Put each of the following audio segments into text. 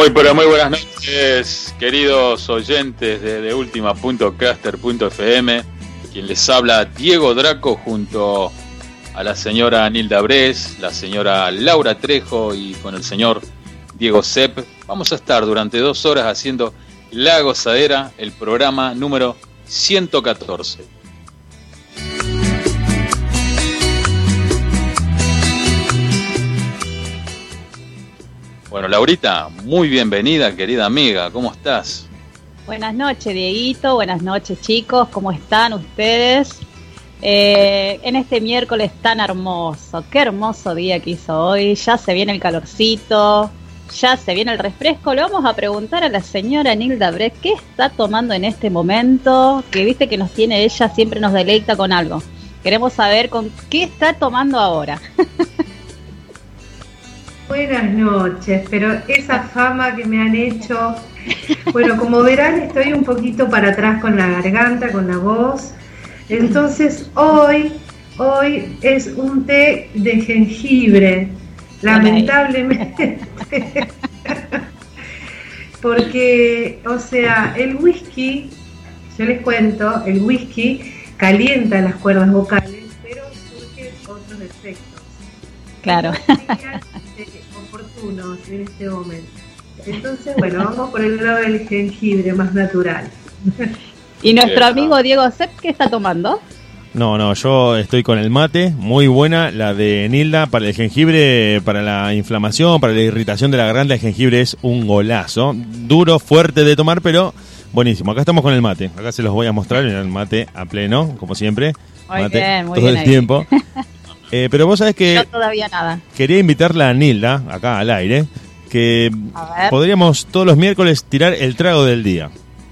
Muy, pero muy buenas noches, queridos oyentes de, de Ultima.caster.fm. Quien les habla, Diego Draco, junto a la señora Nilda Bres, la señora Laura Trejo y con el señor Diego Sepp. Vamos a estar durante dos horas haciendo La Gozadera, el programa número 114. Bueno, Laurita, muy bienvenida, querida amiga, ¿cómo estás? Buenas noches, Dieguito, buenas noches, chicos, ¿cómo están ustedes? Eh, en este miércoles tan hermoso, qué hermoso día que hizo hoy, ya se viene el calorcito, ya se viene el refresco, le vamos a preguntar a la señora Nilda Brecht qué está tomando en este momento, que viste que nos tiene ella, siempre nos deleita con algo. Queremos saber con qué está tomando ahora. Buenas noches, pero esa fama que me han hecho, bueno, como verán estoy un poquito para atrás con la garganta, con la voz, entonces hoy, hoy es un té de jengibre, lamentablemente, porque, o sea, el whisky, yo les cuento, el whisky calienta las cuerdas vocales, pero surgen otros efectos. Claro en este momento. Entonces, bueno, vamos por el lado del jengibre más natural. ¿Y nuestro amigo Diego Sepp qué está tomando? No, no, yo estoy con el mate, muy buena, la de Nilda para el jengibre, para la inflamación, para la irritación de la garganta, el jengibre es un golazo, duro, fuerte de tomar, pero buenísimo. Acá estamos con el mate, acá se los voy a mostrar, el mate a pleno, como siempre, mate todo el tiempo. Eh, pero vos sabés que. todavía nada. Quería invitarla a Nilda, acá al aire, que podríamos todos los miércoles tirar el trago del día.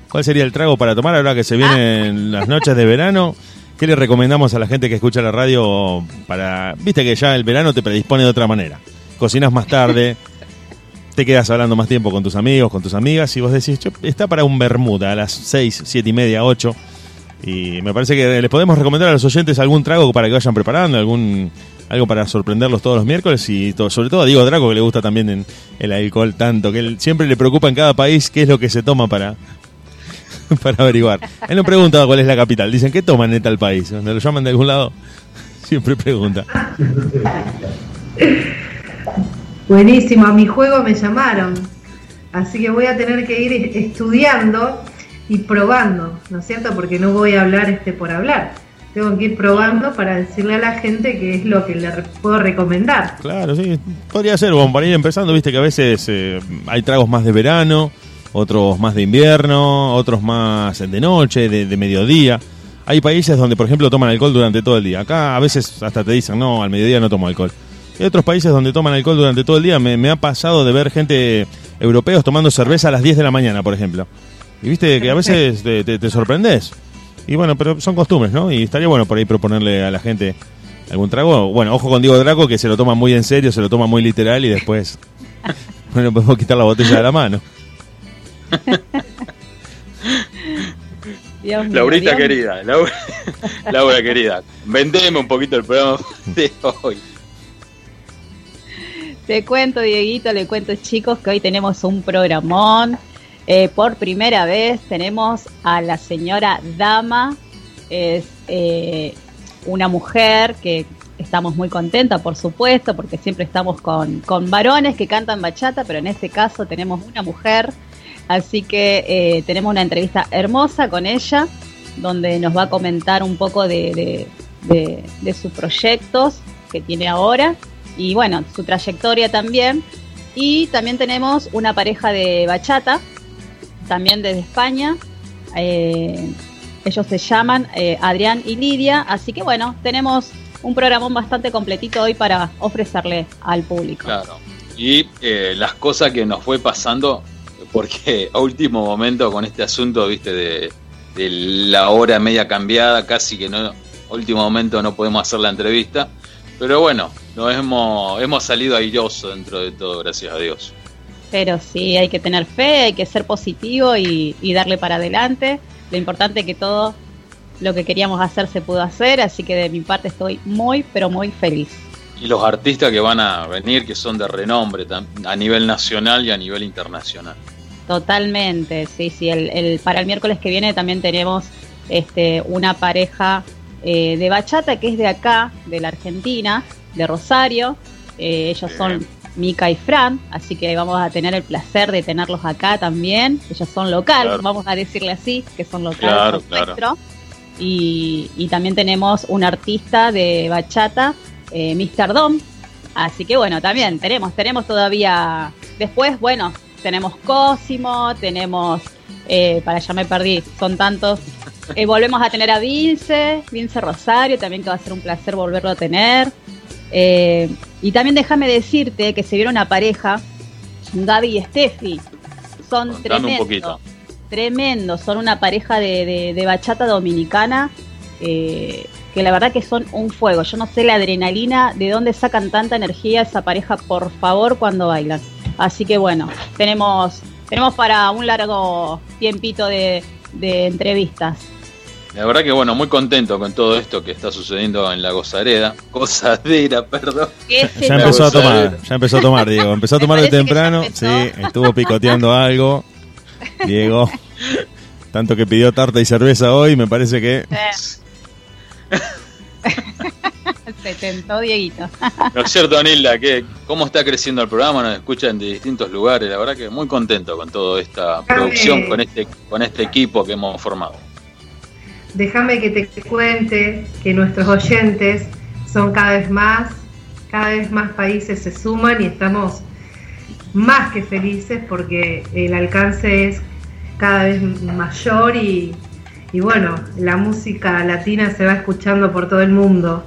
¿Cuál sería el trago para tomar ahora que se vienen ah. las noches de verano? ¿Qué le recomendamos a la gente que escucha la radio para. Viste que ya el verano te predispone de otra manera. Cocinas más tarde, te quedas hablando más tiempo con tus amigos, con tus amigas, y vos decís, está para un Bermuda a las 6, 7 y media, 8 y me parece que les podemos recomendar a los oyentes algún trago para que vayan preparando, algún algo para sorprenderlos todos los miércoles y sobre todo a Diego Draco que le gusta también el alcohol tanto, que él siempre le preocupa en cada país qué es lo que se toma para, para averiguar. Él no pregunta cuál es la capital, dicen ¿qué toman en tal país? Donde lo llaman de algún lado, siempre pregunta. Buenísimo, a mi juego me llamaron, así que voy a tener que ir estudiando y probando, ¿no es cierto? Porque no voy a hablar este por hablar. Tengo que ir probando para decirle a la gente qué es lo que le puedo recomendar. Claro, sí, podría ser, bueno, para ir empezando, viste que a veces eh, hay tragos más de verano, otros más de invierno, otros más de noche, de, mediodía. Hay países donde, por ejemplo, toman alcohol durante todo el día. Acá a veces hasta te dicen, no, al mediodía no tomo alcohol. Hay otros países donde toman alcohol durante todo el día. Me, me ha pasado de ver gente europeos tomando cerveza a las 10 de la mañana, por ejemplo. Y viste que a veces te, te, sorprendes. Y bueno, pero son costumbres, ¿no? Y estaría bueno por ahí proponerle a la gente algún trago. Bueno, ojo con Diego Draco, que se lo toma muy en serio, se lo toma muy literal y después bueno, podemos quitar la botella de la mano. Laurita querida, Laura, Laura querida, vendeme un poquito el programa de hoy. Te cuento, Dieguito, le cuento, chicos, que hoy tenemos un programón. Eh, por primera vez tenemos a la señora Dama, es eh, una mujer que estamos muy contentas, por supuesto, porque siempre estamos con, varones que cantan bachata, pero en este caso tenemos una mujer, así que eh, tenemos una entrevista hermosa con ella, donde nos va a comentar un poco de, de sus proyectos que tiene ahora y bueno, su trayectoria también. Y también tenemos una pareja de bachata también desde España. Eh, ellos se llaman eh, Adrián y Lidia, así que bueno, tenemos un programa bastante completito hoy para ofrecerle al público. Claro. Y eh, las cosas que nos fue pasando, porque a último momento con este asunto, viste, de, la hora media cambiada, casi que no, último momento no podemos hacer la entrevista. Pero bueno, nos hemos, hemos salido airoso dentro de todo, gracias a Dios. Pero sí, hay que tener fe, hay que ser positivo y, darle para adelante. Lo importante es que todo lo que queríamos hacer se pudo hacer, así que de mi parte estoy muy, pero muy feliz. Y los artistas que van a venir, que son de renombre a nivel nacional y a nivel internacional. Totalmente, sí, sí. El, para el miércoles que viene también tenemos este, una pareja eh, de bachata que es de acá, de la Argentina, de Rosario. Eh, ellos son Mica y Fran, así que vamos a tener el placer de tenerlos acá también. Ellos son locales, vamos a decirle así, que son locales. Claro, Y, y, también tenemos un artista de bachata, eh, Mr. Dom. Así que bueno, también tenemos, tenemos todavía. Después, bueno, tenemos Cosimo, tenemos. Eh, para ya me perdí, son tantos. Eh, volvemos a tener a Vince, Vince Rosario, también que va a ser un placer volverlo a tener. Eh, y también déjame decirte que se vieron una pareja, Gaby y Steffi. Son tremendos. Tremendos, son una pareja de, bachata dominicana. Eh, que la verdad que son un fuego. Yo no sé la adrenalina, de dónde sacan tanta energía esa pareja, por favor, cuando bailan. Así que bueno, tenemos, tenemos para un largo tiempito de entrevistas. La verdad que bueno, muy contento con todo esto que está sucediendo en la gozareda. Gozadera, perdón. Ya empezó a tomar, ya empezó a tomar, Diego. Empezó a tomar de temprano. Sí, estuvo picoteando algo. Diego. Tanto que pidió tarta y cerveza hoy, me parece que. Se tentó Dieguito. No es cierto, Anilda, que cómo está creciendo el programa, nos escuchan de distintos lugares, la verdad que muy contento con toda esta producción, con este, con este equipo que hemos formado déjame que te cuente que nuestros oyentes son cada vez más, cada vez más países se suman y estamos más que felices porque el alcance es cada vez mayor y, bueno, la música latina se va escuchando por todo el mundo.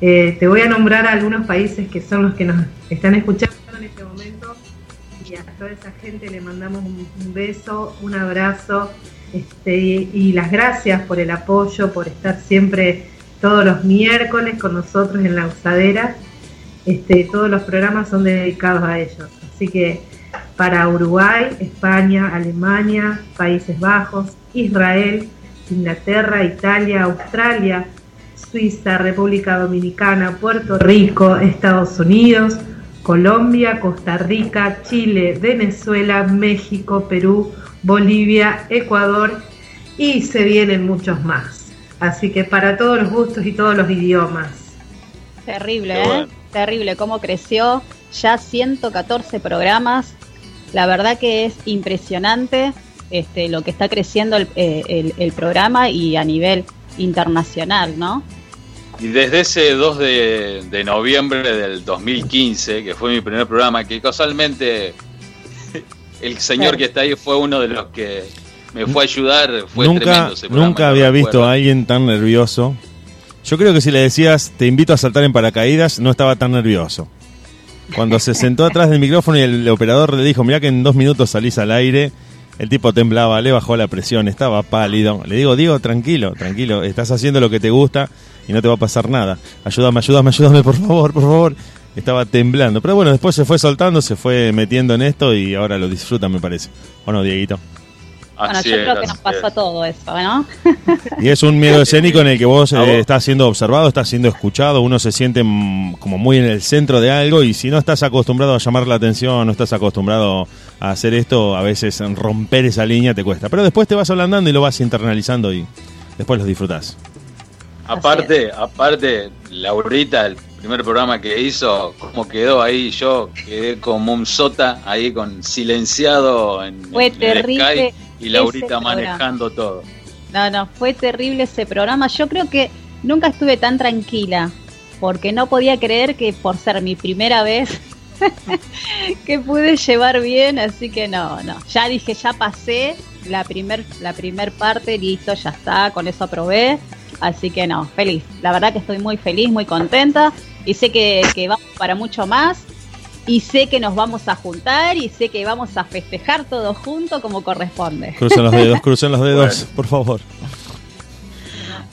Eh, te voy a nombrar algunos países que son los que nos están escuchando en este momento y a toda esa gente le mandamos un beso, un abrazo este, y las gracias por el apoyo, por estar siempre todos los miércoles con nosotros en la usadera. Este, todos los programas son dedicados a ellos. Así que para Uruguay, España, Alemania, Países Bajos, Israel, Inglaterra, Italia, Australia, Suiza, República Dominicana, Puerto Rico, Estados Unidos, Colombia, Costa Rica, Chile, Venezuela, México, Perú, Bolivia, Ecuador y se vienen muchos más. Así que para todos los gustos y todos los idiomas. Terrible, ¿eh? Terrible cómo creció. Ya 114 programas. La verdad que es impresionante este, lo que está creciendo el, eh, programa y a nivel internacional, ¿no? Y desde ese 2 de, de, noviembre del 2015, que fue mi primer programa, que casualmente el señor que está ahí fue uno de los que me fue a ayudar. Fue nunca, nunca había visto a alguien tan nervioso. Yo creo que si le decías te invito a saltar en paracaídas, no estaba tan nervioso. Cuando se sentó atrás del micrófono y el operador le dijo, mira que en dos minutos salís al aire, el tipo temblaba, le bajó la presión, estaba pálido. Le digo, Diego, tranquilo, tranquilo, estás haciendo lo que te gusta y no te va a pasar nada. Ayúdame, ayúdame, ayúdame, por favor, por favor estaba temblando. Pero bueno, después se fue soltando, se fue metiendo en esto y ahora lo disfruta, me parece. ¿O no, Dieguito? Bueno, yo creo que nos pasó todo eso, ¿no? Y es un miedo escénico en el que vos eh, estás siendo observado, estás siendo escuchado, uno se siente como muy en el centro de algo y si no estás acostumbrado a llamar la atención, no estás acostumbrado a hacer esto, a veces romper esa línea te cuesta. Pero después te vas ablandando y lo vas internalizando y después lo disfrutás. Aparte, aparte, Laurita, el primer programa que hizo, cómo quedó ahí, yo quedé como un sota ahí con silenciado en, fue terrible y Laurita manejando todo. No, no, fue terrible ese programa. Yo creo que nunca estuve tan tranquila porque no podía creer que por ser mi primera vez que pude llevar bien, así que no, no. Ya dije, ya pasé la primer, la primer parte, listo, ya está, con eso aprobé Así que no, feliz. La verdad que estoy muy feliz, muy contenta y sé que, que vamos para mucho más y sé que nos vamos a juntar y sé que vamos a festejar todos juntos como corresponde. Crucen los dedos, crucen los dedos, por favor.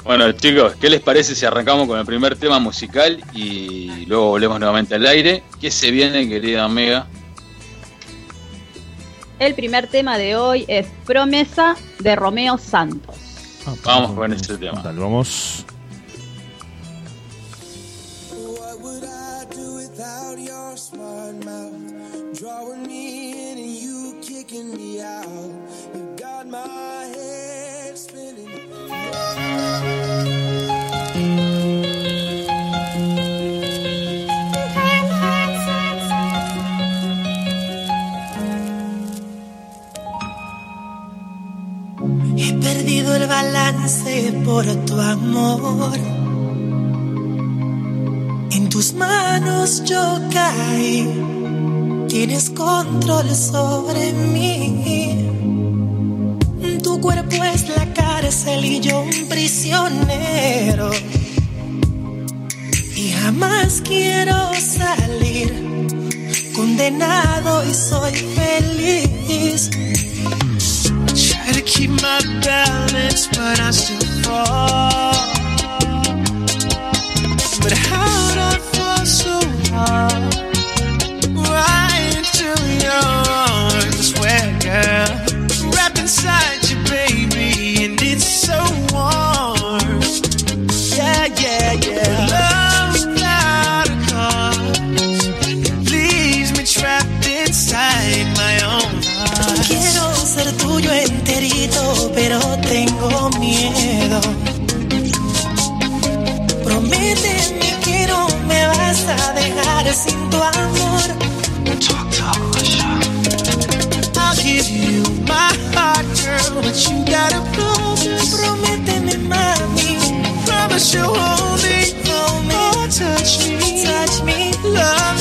Bueno chicos, ¿qué les parece si arrancamos con el primer tema musical y luego volvemos nuevamente al aire? ¿Qué se viene, querida amiga? El primer tema de hoy es Promesa de Romeo Santos. Ah, vamos con ese tema. Dale, vamos. Por tu amor. En tus manos yo caí. Tienes control sobre mí. Tu cuerpo es la cárcel y yo un prisionero. Y jamás quiero salir condenado y soy feliz. Try to keep my balance, but I still fall. But how'd I fall so hard? Inside you, baby, and it's so warm. Yeah, yeah, yeah. Love without a cause leaves me trapped inside my own heart. Quiero ser tuyo enterito, pero tengo miedo. Prométeme que no me vas a dejar sin tu amor. Talk, talk, give you my heart, girl, but you gotta promise. Prométeme, mami, Promise you'll hold me, hold me, oh, touch me, touch me. love me,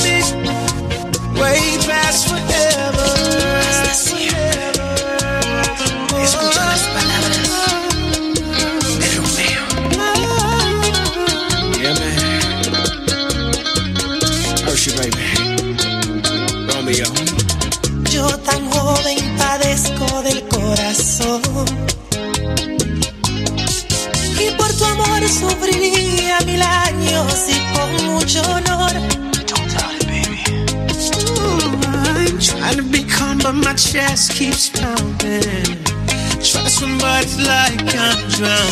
drown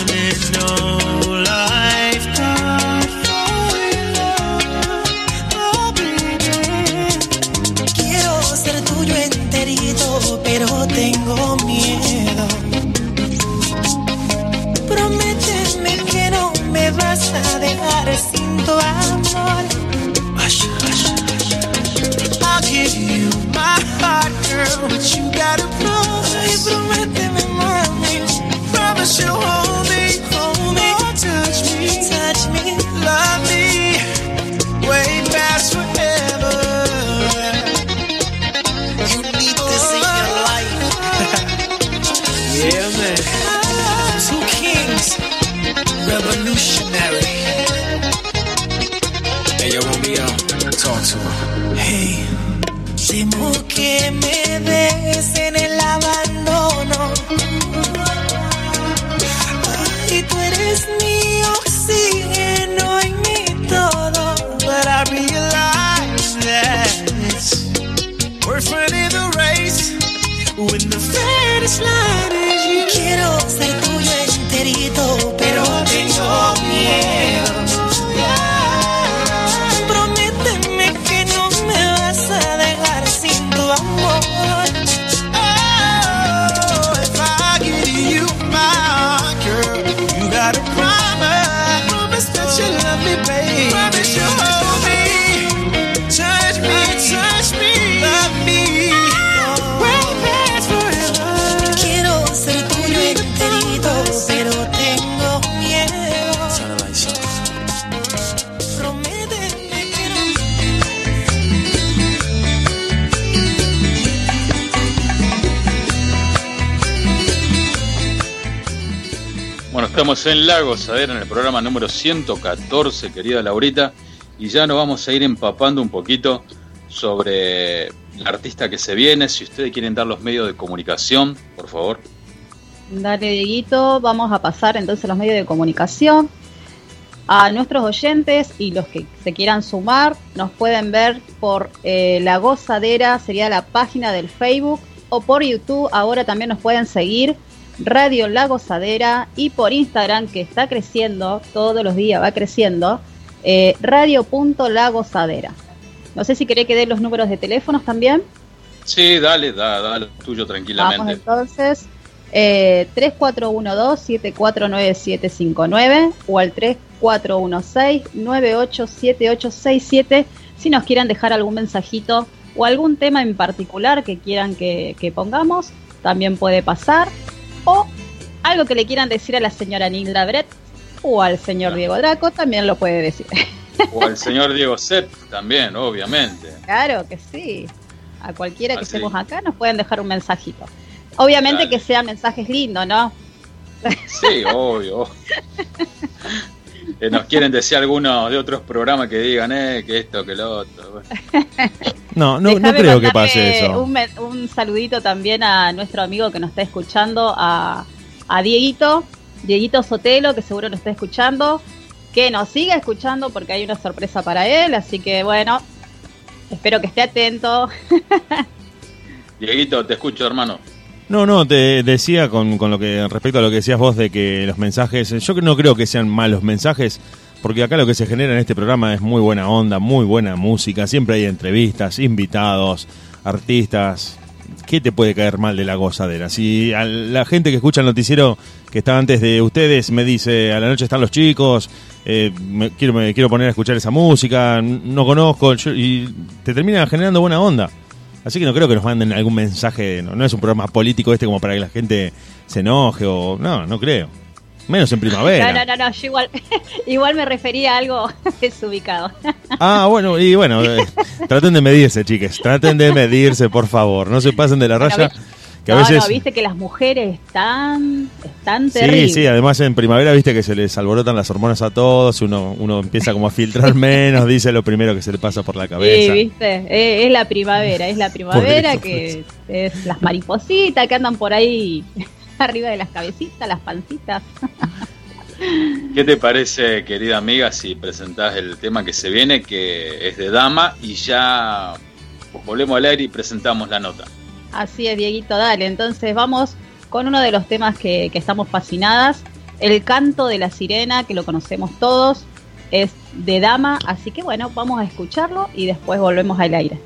114, querida Laurita, y ya nos vamos a ir empapando un poquito sobre la artista que se viene. Si ustedes quieren dar los medios de comunicación, por favor. Dale, Dieguito, vamos a pasar entonces los medios de comunicación. A nuestros oyentes y los que se quieran sumar, nos pueden ver por eh, La Gozadera, sería la página del Facebook, o por YouTube, ahora también nos pueden seguir Radio La Gozadera y por Instagram que está creciendo, todos los días va creciendo, eh, radio.lagozadera. No sé si querés que dé los números de teléfonos también. Sí, dale, da, da tuyo tranquilamente. Vamos entonces, eh, 3412-749759 o al 3416-987867 si nos quieren dejar algún mensajito o algún tema en particular que quieran que, que pongamos, también puede pasar. O algo que le quieran decir a la señora Nilda Brett o al señor Diego Draco, también lo puede decir. O al señor Diego Sepp también, obviamente. Claro que sí. A cualquiera que estemos acá nos pueden dejar un mensajito. Obviamente Dale. que sean mensajes lindos, ¿no? Sí, obvio. Eh, nos quieren decir algunos de otros programas que digan, eh, que esto, que lo otro. No, no, no creo que pase eso. Un, un saludito también a nuestro amigo que nos está escuchando, a, a Dieguito, Dieguito Sotelo, que seguro nos está escuchando, que nos siga escuchando porque hay una sorpresa para él, así que bueno, espero que esté atento. Dieguito, te escucho, hermano. No, no, te decía con, con lo que respecto a lo que decías vos de que los mensajes, yo no creo que sean malos mensajes, porque acá lo que se genera en este programa es muy buena onda, muy buena música, siempre hay entrevistas, invitados, artistas. ¿Qué te puede caer mal de la gozadera? Si la gente que escucha el noticiero que está antes de ustedes me dice a la noche están los chicos, eh, me, quiero, me quiero poner a escuchar esa música, no conozco, yo- y te termina generando buena onda. Así que no creo que nos manden algún mensaje, no, no es un programa político este como para que la gente se enoje o... No, no creo. Menos en primavera. No, no, no, no, yo igual, igual me refería a algo desubicado. Ah, bueno, y bueno, eh, traten de medirse, chiques, traten de medirse, por favor, no se pasen de la raya, que a no, veces... no, viste que las mujeres están, están Sí, terribles. sí, además en primavera viste que se les alborotan las hormonas a todos, uno, uno empieza como a filtrar menos, dice lo primero que se le pasa por la Sí, cabeza. viste, Eh, es la primavera, es la primavera eso, que es las maripositas que andan por ahí arriba de las cabecitas, las pancitas. ¿Qué te parece, querida amiga, si presentás el tema que se viene, que es de dama, y ya volvemos al aire y presentamos la nota? Así es, Dieguito, dale. Entonces vamos con uno de los temas que, que estamos fascinadas, el canto de la sirena, que lo conocemos todos, es de dama, así que bueno, vamos a escucharlo y después volvemos al aire.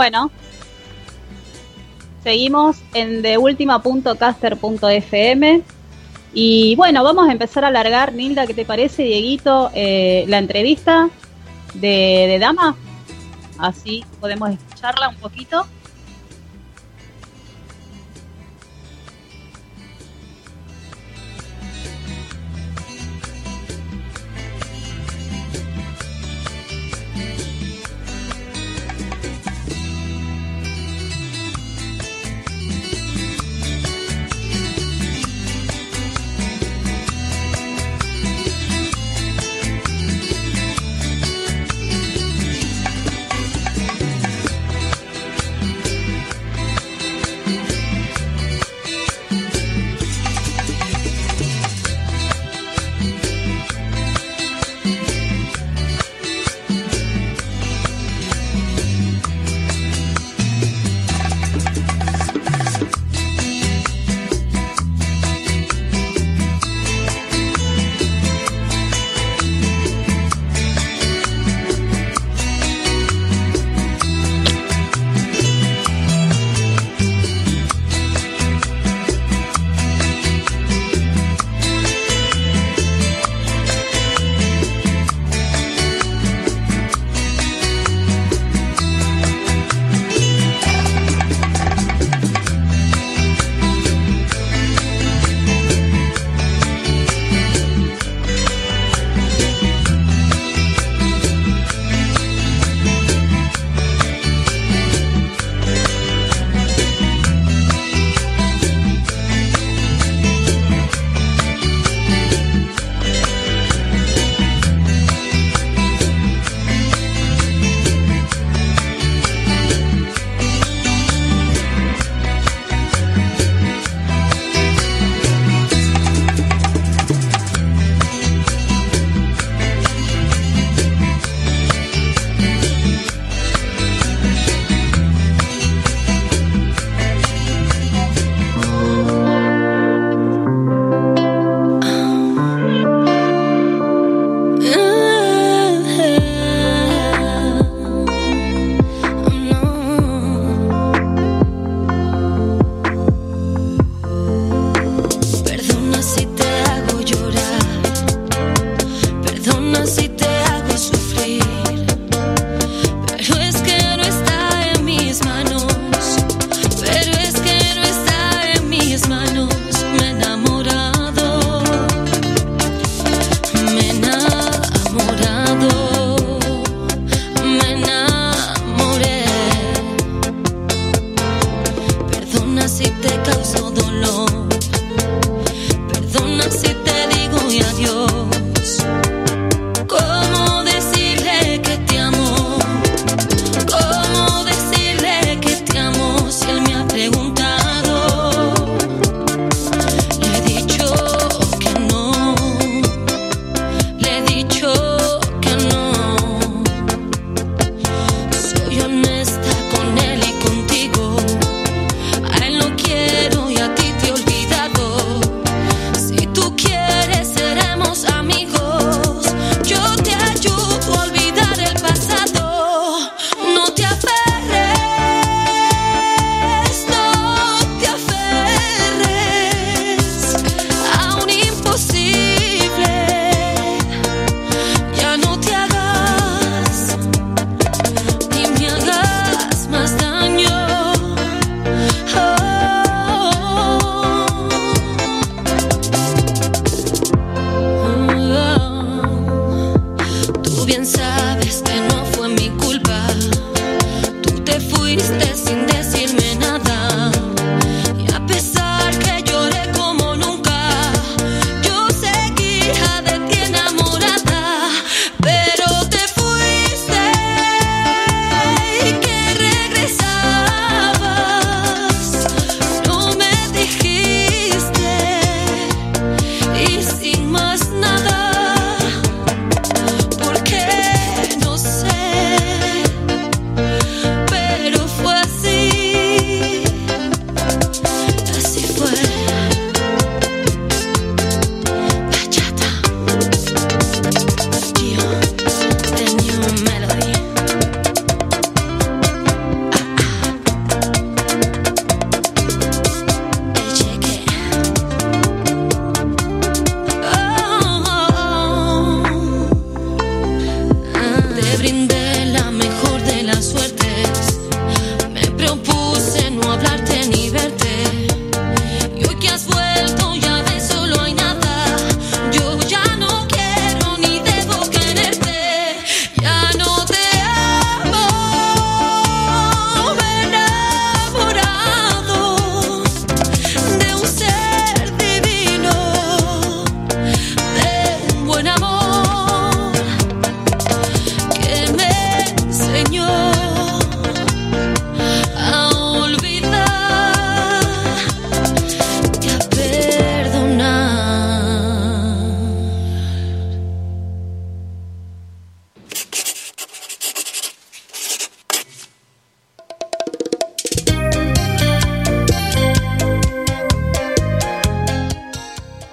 Bueno, seguimos en deultima.caster.fm y bueno, vamos a empezar a alargar, Nilda, ¿qué te parece, Dieguito, eh, la entrevista de, de Dama? Así podemos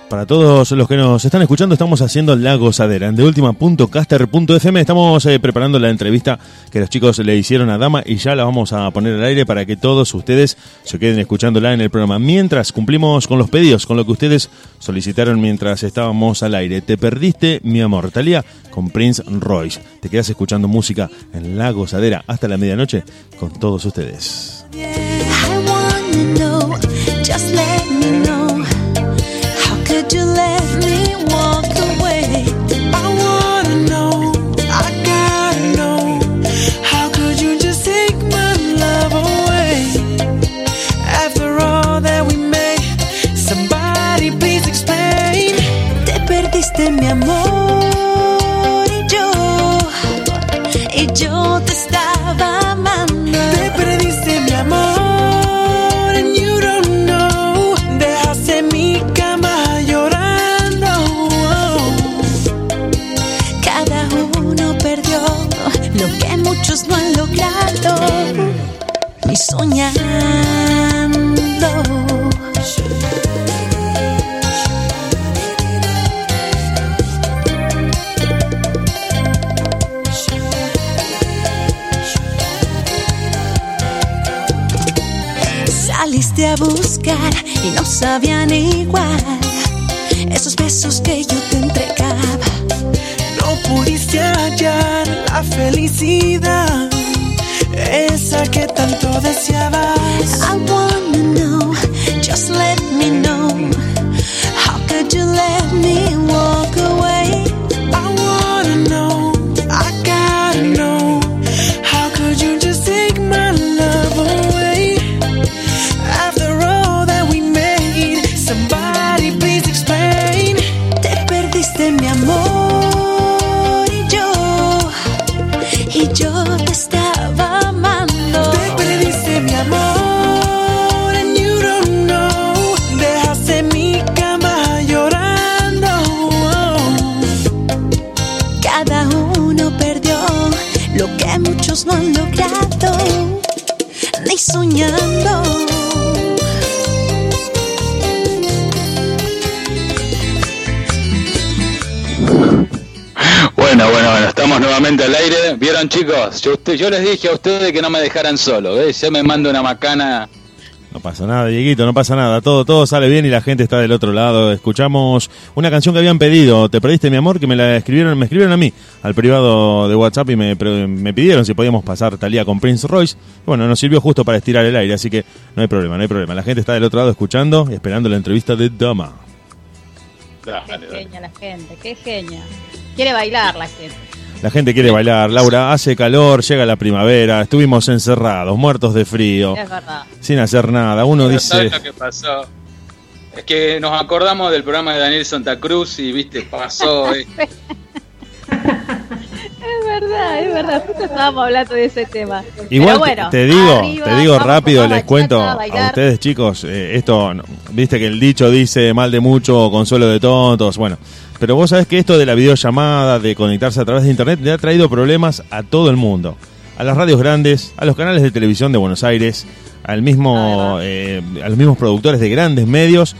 Para todos los que nos están escuchando, estamos haciendo la gozadera. En deultima.caster.fm estamos eh, preparando la entrevista que los chicos le hicieron a Dama y ya la vamos a poner al aire para que todos ustedes se queden escuchándola en el programa. Mientras cumplimos con los pedidos, con lo que ustedes solicitaron mientras estábamos al aire. Te perdiste, mi amor, Talía, con Prince Royce. Te quedas escuchando música en la gozadera hasta la medianoche con todos ustedes. Soñando. Saliste a buscar y no sabían igual esos besos que yo te entregaba. No pudiste hallar la felicidad, esa que tanto deseabas. I wanna know, just let me know. How could you let me walk Bueno, bueno, bueno, estamos nuevamente al aire. ¿Vieron, chicos? Yo les dije a ustedes que no me dejaran solo, ¿ves? Ya me mando una macana. No pasa nada, Dieguito, no pasa nada. Todo, todo sale bien y la gente está del otro lado. Escuchamos una canción que habían pedido, Te perdiste mi amor, que me la escribieron, me escribieron a mí, al privado de WhatsApp y me, pidieron si podíamos pasar Talía con Prince Royce. Bueno, nos sirvió justo para estirar el aire, así que no hay problema, no hay problema. La gente está del otro lado escuchando y esperando la entrevista de Dama. Qué genia la gente, qué genia. Quiere bailar la gente. La gente quiere bailar, Laura, hace calor, llega la primavera, estuvimos encerrados, muertos de frío, Es verdad. sin hacer nada. Uno Pero dice, ¿sabes lo que pasó? Es que nos acordamos del programa de Daniel Santa Cruz y, viste, pasó. eh. Es verdad, es verdad. Justo estábamos hablando de ese tema. Igual Pero bueno, te digo, arriba, te digo rápido, les cuento a ustedes chicos, eh, esto, viste que el dicho dice mal de mucho, consuelo de tontos, bueno, pero vos sabés que esto de la videollamada, de conectarse a través de internet, le ha traído problemas a todo el mundo, a las radios grandes, a los canales de televisión de Buenos Aires, al mismo, eh, a los mismos productores de grandes medios.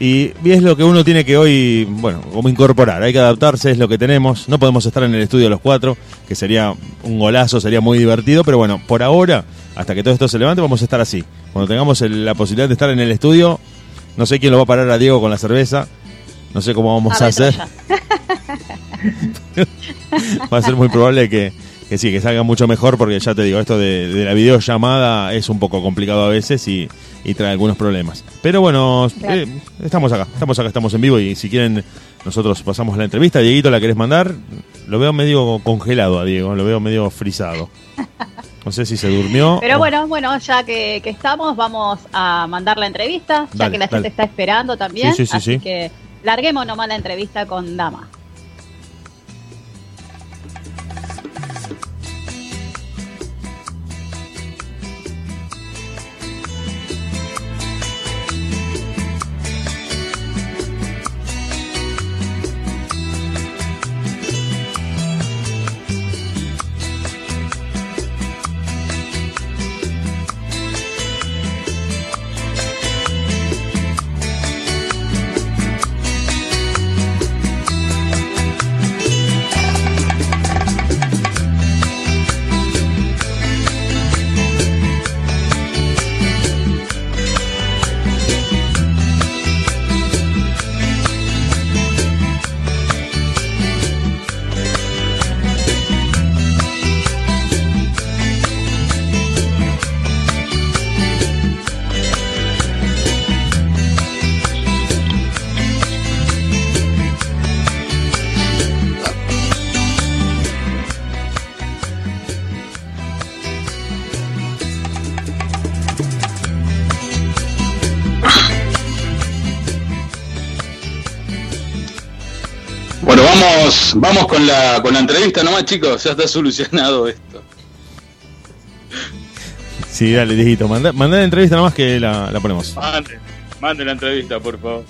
Y es lo que uno tiene que hoy, bueno, como incorporar, hay que adaptarse, es lo que tenemos. No podemos estar en el estudio los cuatro, que sería un golazo, sería muy divertido, pero bueno, por ahora, hasta que todo esto se levante, vamos a estar así. Cuando tengamos el- la posibilidad de estar en el estudio, no sé quién lo va a parar a Diego con la cerveza, no sé cómo vamos a hacer. va a ser muy probable que, que sí, que salga mucho mejor porque ya te digo, esto de, de la videollamada es un poco complicado a veces y, y trae algunos problemas. Pero bueno, eh, estamos acá, estamos acá, estamos en vivo y si quieren nosotros pasamos la entrevista. Dieguito, ¿la querés mandar? Lo veo medio congelado a Diego, lo veo medio frisado. No sé si se durmió. Pero o- bueno, bueno, ya que, que estamos, vamos a mandar la entrevista, ya Dale, que la gente dale. está esperando también. Sí, sí, sí, así sí. que larguemos nomás la entrevista con Dama. Vamos, vamos con la, con la entrevista nomás, chicos. Ya está solucionado esto. Sí, dale, Dieguito, manda, manda la entrevista nomás que la, la ponemos. Mande, mande la entrevista, por favor.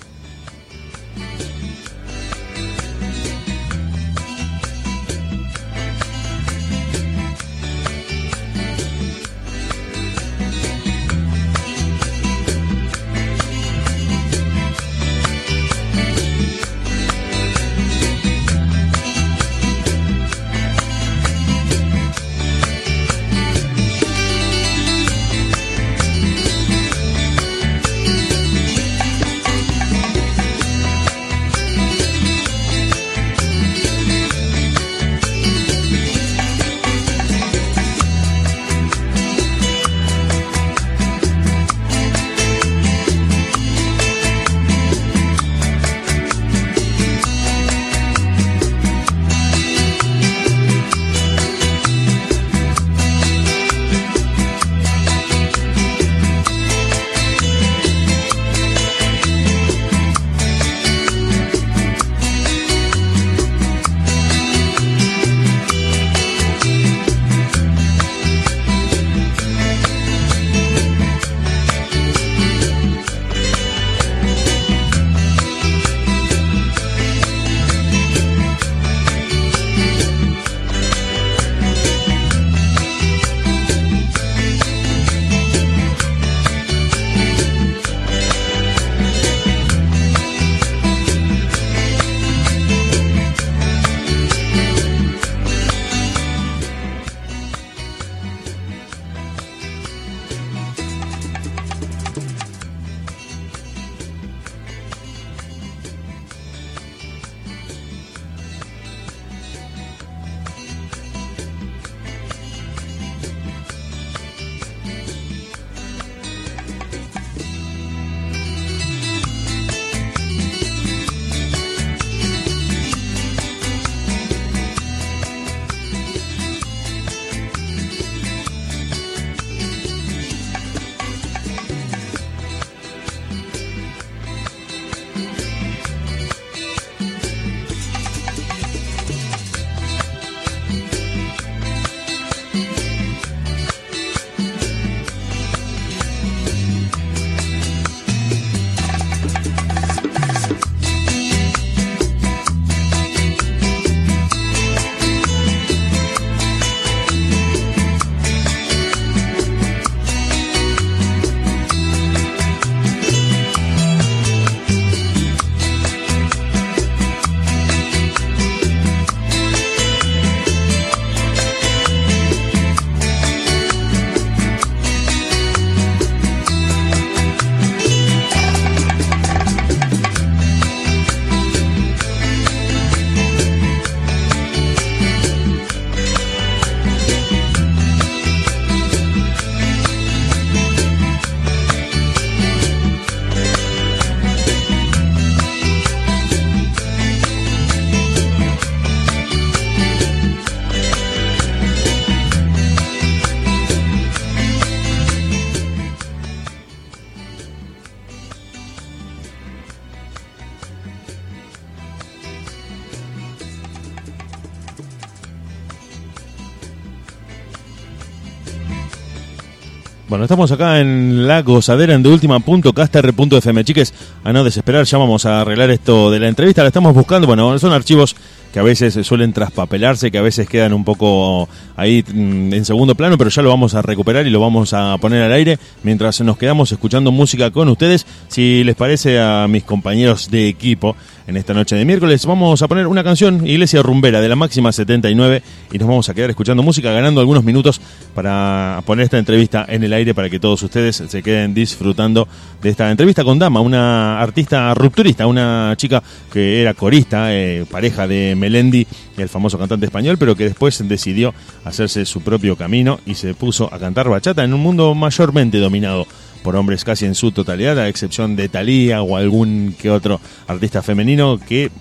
Bueno, estamos acá en la gozadera en de última punto, caster.fm. Chiques, a no desesperar, ya vamos a arreglar esto de la entrevista. La estamos buscando. Bueno, son archivos que a veces suelen traspapelarse, que a veces quedan un poco ahí mm, en segundo plano, pero ya lo vamos a recuperar y lo vamos a poner al aire mientras nos quedamos escuchando música con ustedes. Si les parece a mis compañeros de equipo en esta noche de miércoles, vamos a poner una canción, Iglesia Rumbera, de la máxima 79, y nos vamos a quedar escuchando música, ganando algunos minutos para poner esta entrevista en el aire para que todos ustedes se queden disfrutando de esta entrevista con Dama, una artista rupturista, una chica que era corista, eh, pareja de Melendi, el famoso cantante español, pero que después decidió hacerse su propio camino y se puso a cantar bachata en un mundo mayormente dominado por hombres casi en su totalidad, a excepción de Thalía o algún que otro artista femenino que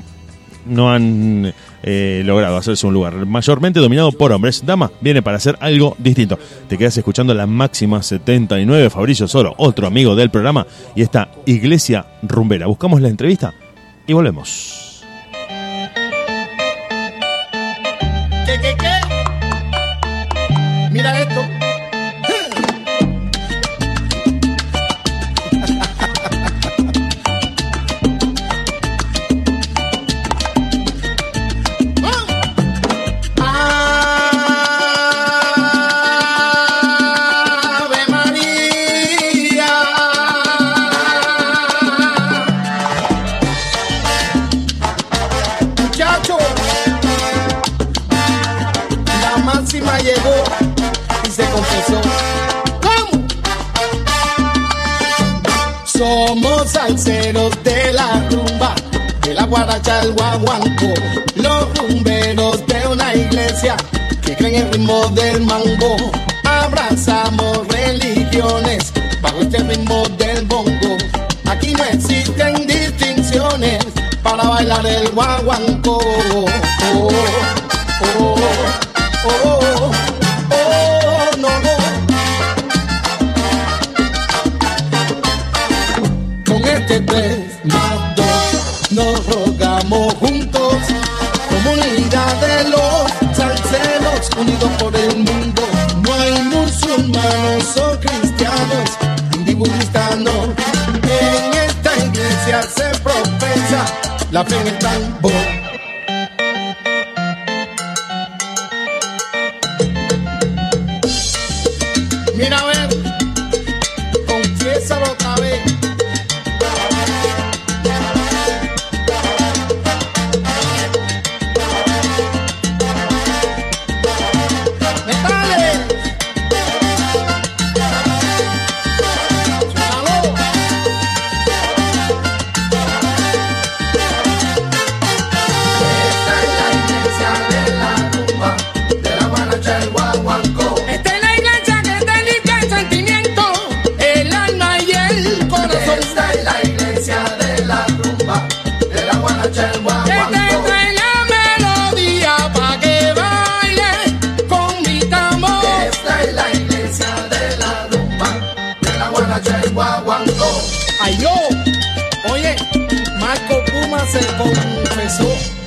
no han eh, logrado hacerse un lugar mayormente dominado por hombres. Dama viene para hacer algo distinto. Te quedas escuchando la máxima 79, Fabricio Soro, otro amigo del programa, y esta Iglesia Rumbera. Buscamos la entrevista y volvemos. Salseros de la rumba, de la guaracha al guaguanco, los rumberos de una iglesia que creen el ritmo del mango. Abrazamos religiones bajo este ritmo del bongo. Aquí no existen distinciones para bailar el guaguanco. Oh, oh, oh, oh, oh, Este tres más dos nos rogamos juntos, comunidad de los salseros unidos por el mundo. No hay musulmanos o cristianos, hinduistas no. En esta iglesia se profesa la fe en el tambor. Puma se confesó.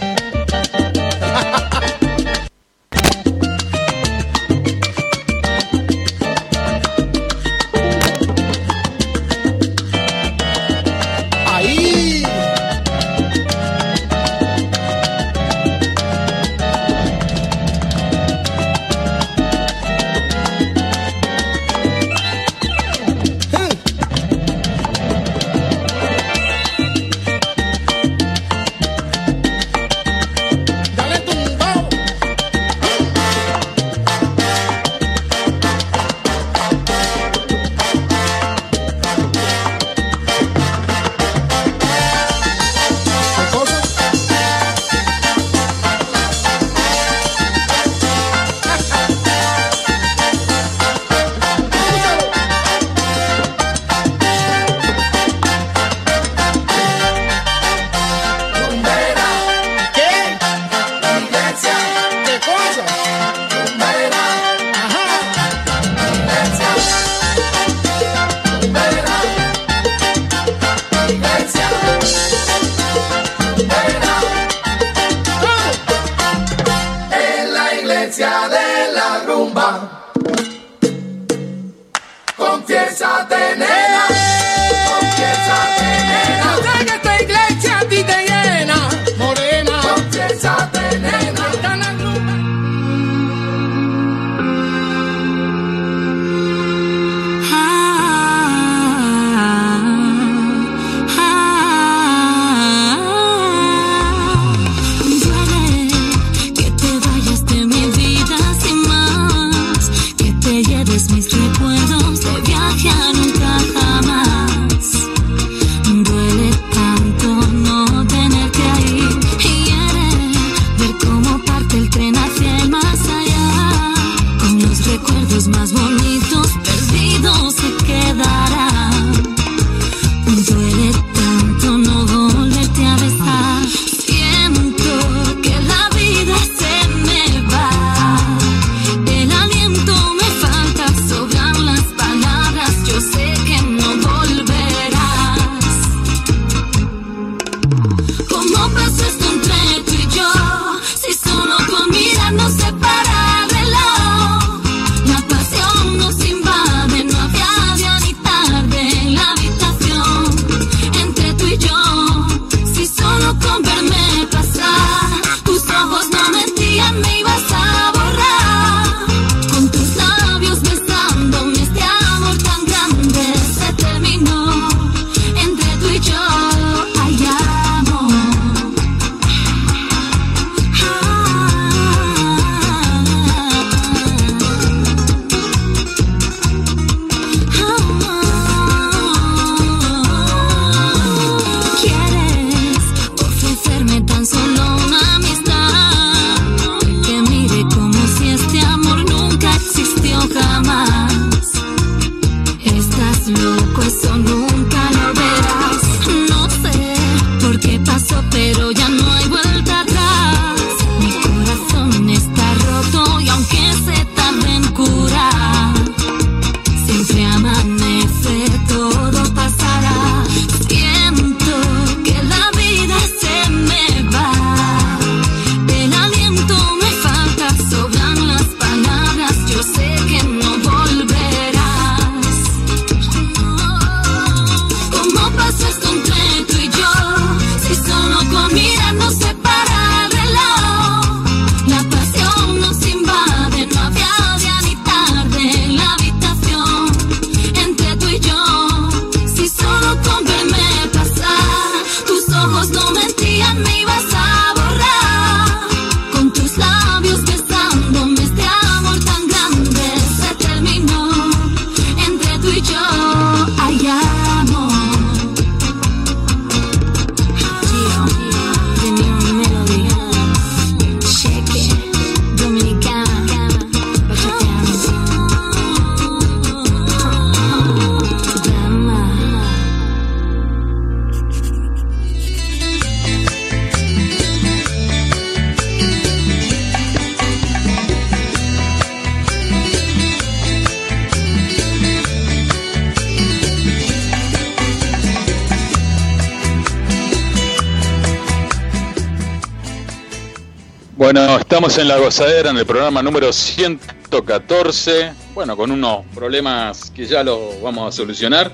En la gozadera en el programa número 114. Bueno, con unos problemas que ya los vamos a solucionar.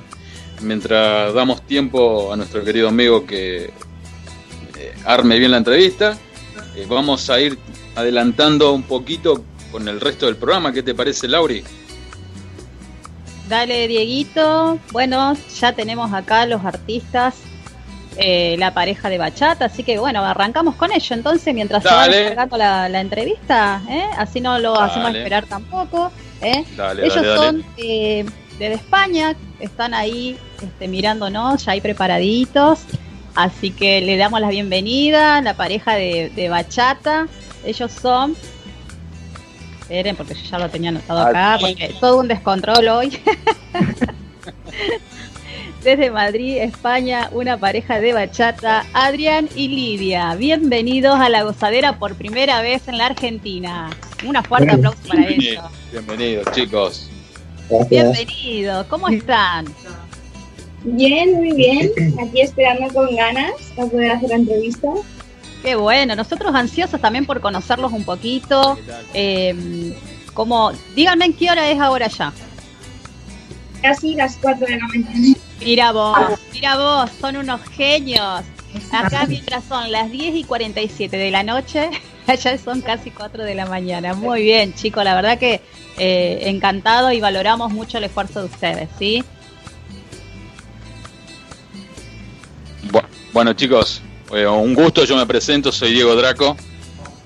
Mientras damos tiempo a nuestro querido amigo que eh, arme bien la entrevista, eh, vamos a ir adelantando un poquito con el resto del programa. ¿Qué te parece, Lauri? Dale, Dieguito. Bueno, ya tenemos acá los artistas, eh, la pareja de bachata, así que bueno, arrancamos con ello. Entonces, mientras se va Dale. descargando la, la entrevista, ¿eh? así no lo Dale. hacemos esperar tampoco. ¿eh? Dale, Ellos son eh, desde España, están ahí este, mirándonos, ya ahí preparaditos. Así que le damos la bienvenida, la pareja de, de bachata. Ellos son. Esperen, porque yo ya lo tenía anotado acá, porque todo un descontrol hoy. Desde Madrid, España, una pareja de bachata, Adrián y Lidia. Bienvenidos a la gozadera por primera vez en la Argentina. Un fuerte aplauso para ellos. Bienvenidos, bienvenidos, chicos. Bienvenidos, ¿cómo están? Bien, muy bien. Aquí esperando con ganas para poder hacer la entrevista. Qué bueno, nosotros ansiosos también por conocerlos un poquito. Eh, como, díganme en qué hora es ahora ya. Casi las 4 de la mañana. Mira vos, mira vos, son unos genios. Acá mientras son las 10 y 47 de la noche, allá son casi 4 de la mañana. Muy bien, chicos, la verdad que eh, encantado y valoramos mucho el esfuerzo de ustedes, ¿sí? Bu- Bueno, chicos, eh, un gusto. Yo me presento, soy Diego Draco,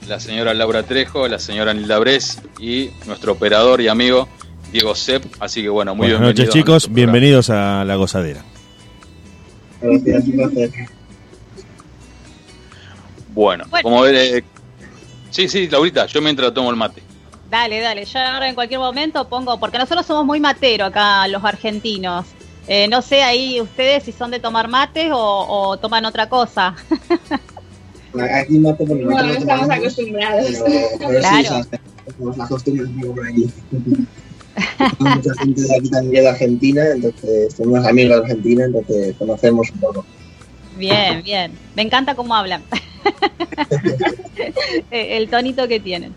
la señora Laura Trejo, la señora Nilda Bres y nuestro operador y amigo Diego Sepp. Así que bueno, muy Buenas noches, a chicos. Bienvenidos a la gozadera. Gracias. Bueno, Bueno. como ver. eh, sí, sí, Laurita, yo mientras tomo el mate. Dale, dale, yo ahora en cualquier momento pongo, porque nosotros somos muy matero acá los argentinos. Eh, no sé ahí ustedes si son de tomar mates o, o toman otra cosa. Aquí mato porque No, no estamos acostumbrados. Pero, pero Claro. sí, o sea, tenemos la costumbre un poco por aquí. Mucha gente de aquí también de Argentina, entonces tenemos amigos de Argentina, entonces conocemos un poco. Bien, bien. Me encanta cómo hablan. El tonito que tienen.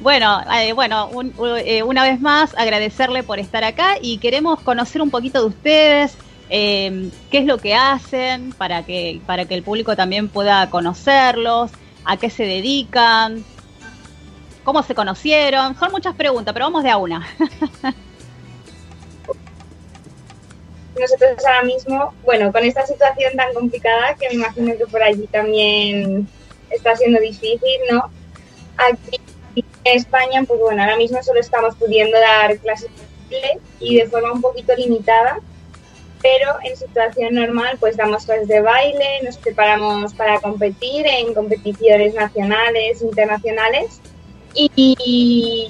Bueno, eh, bueno, un- eh, una vez más agradecerle por estar acá y queremos conocer un poquito de ustedes, eh, qué es lo que hacen para que para que el público también pueda conocerlos, a qué se dedican, cómo se conocieron. Son muchas preguntas, pero vamos de a una. Nosotros ahora mismo, bueno, con esta situación tan complicada, que me imagino que por allí también está siendo difícil, ¿no? Aquí en España, pues bueno, ahora mismo solo estamos pudiendo dar clases y de forma un poquito limitada, pero en situación normal, pues damos clases de baile, nos preparamos para competir en competiciones nacionales, internacionales y,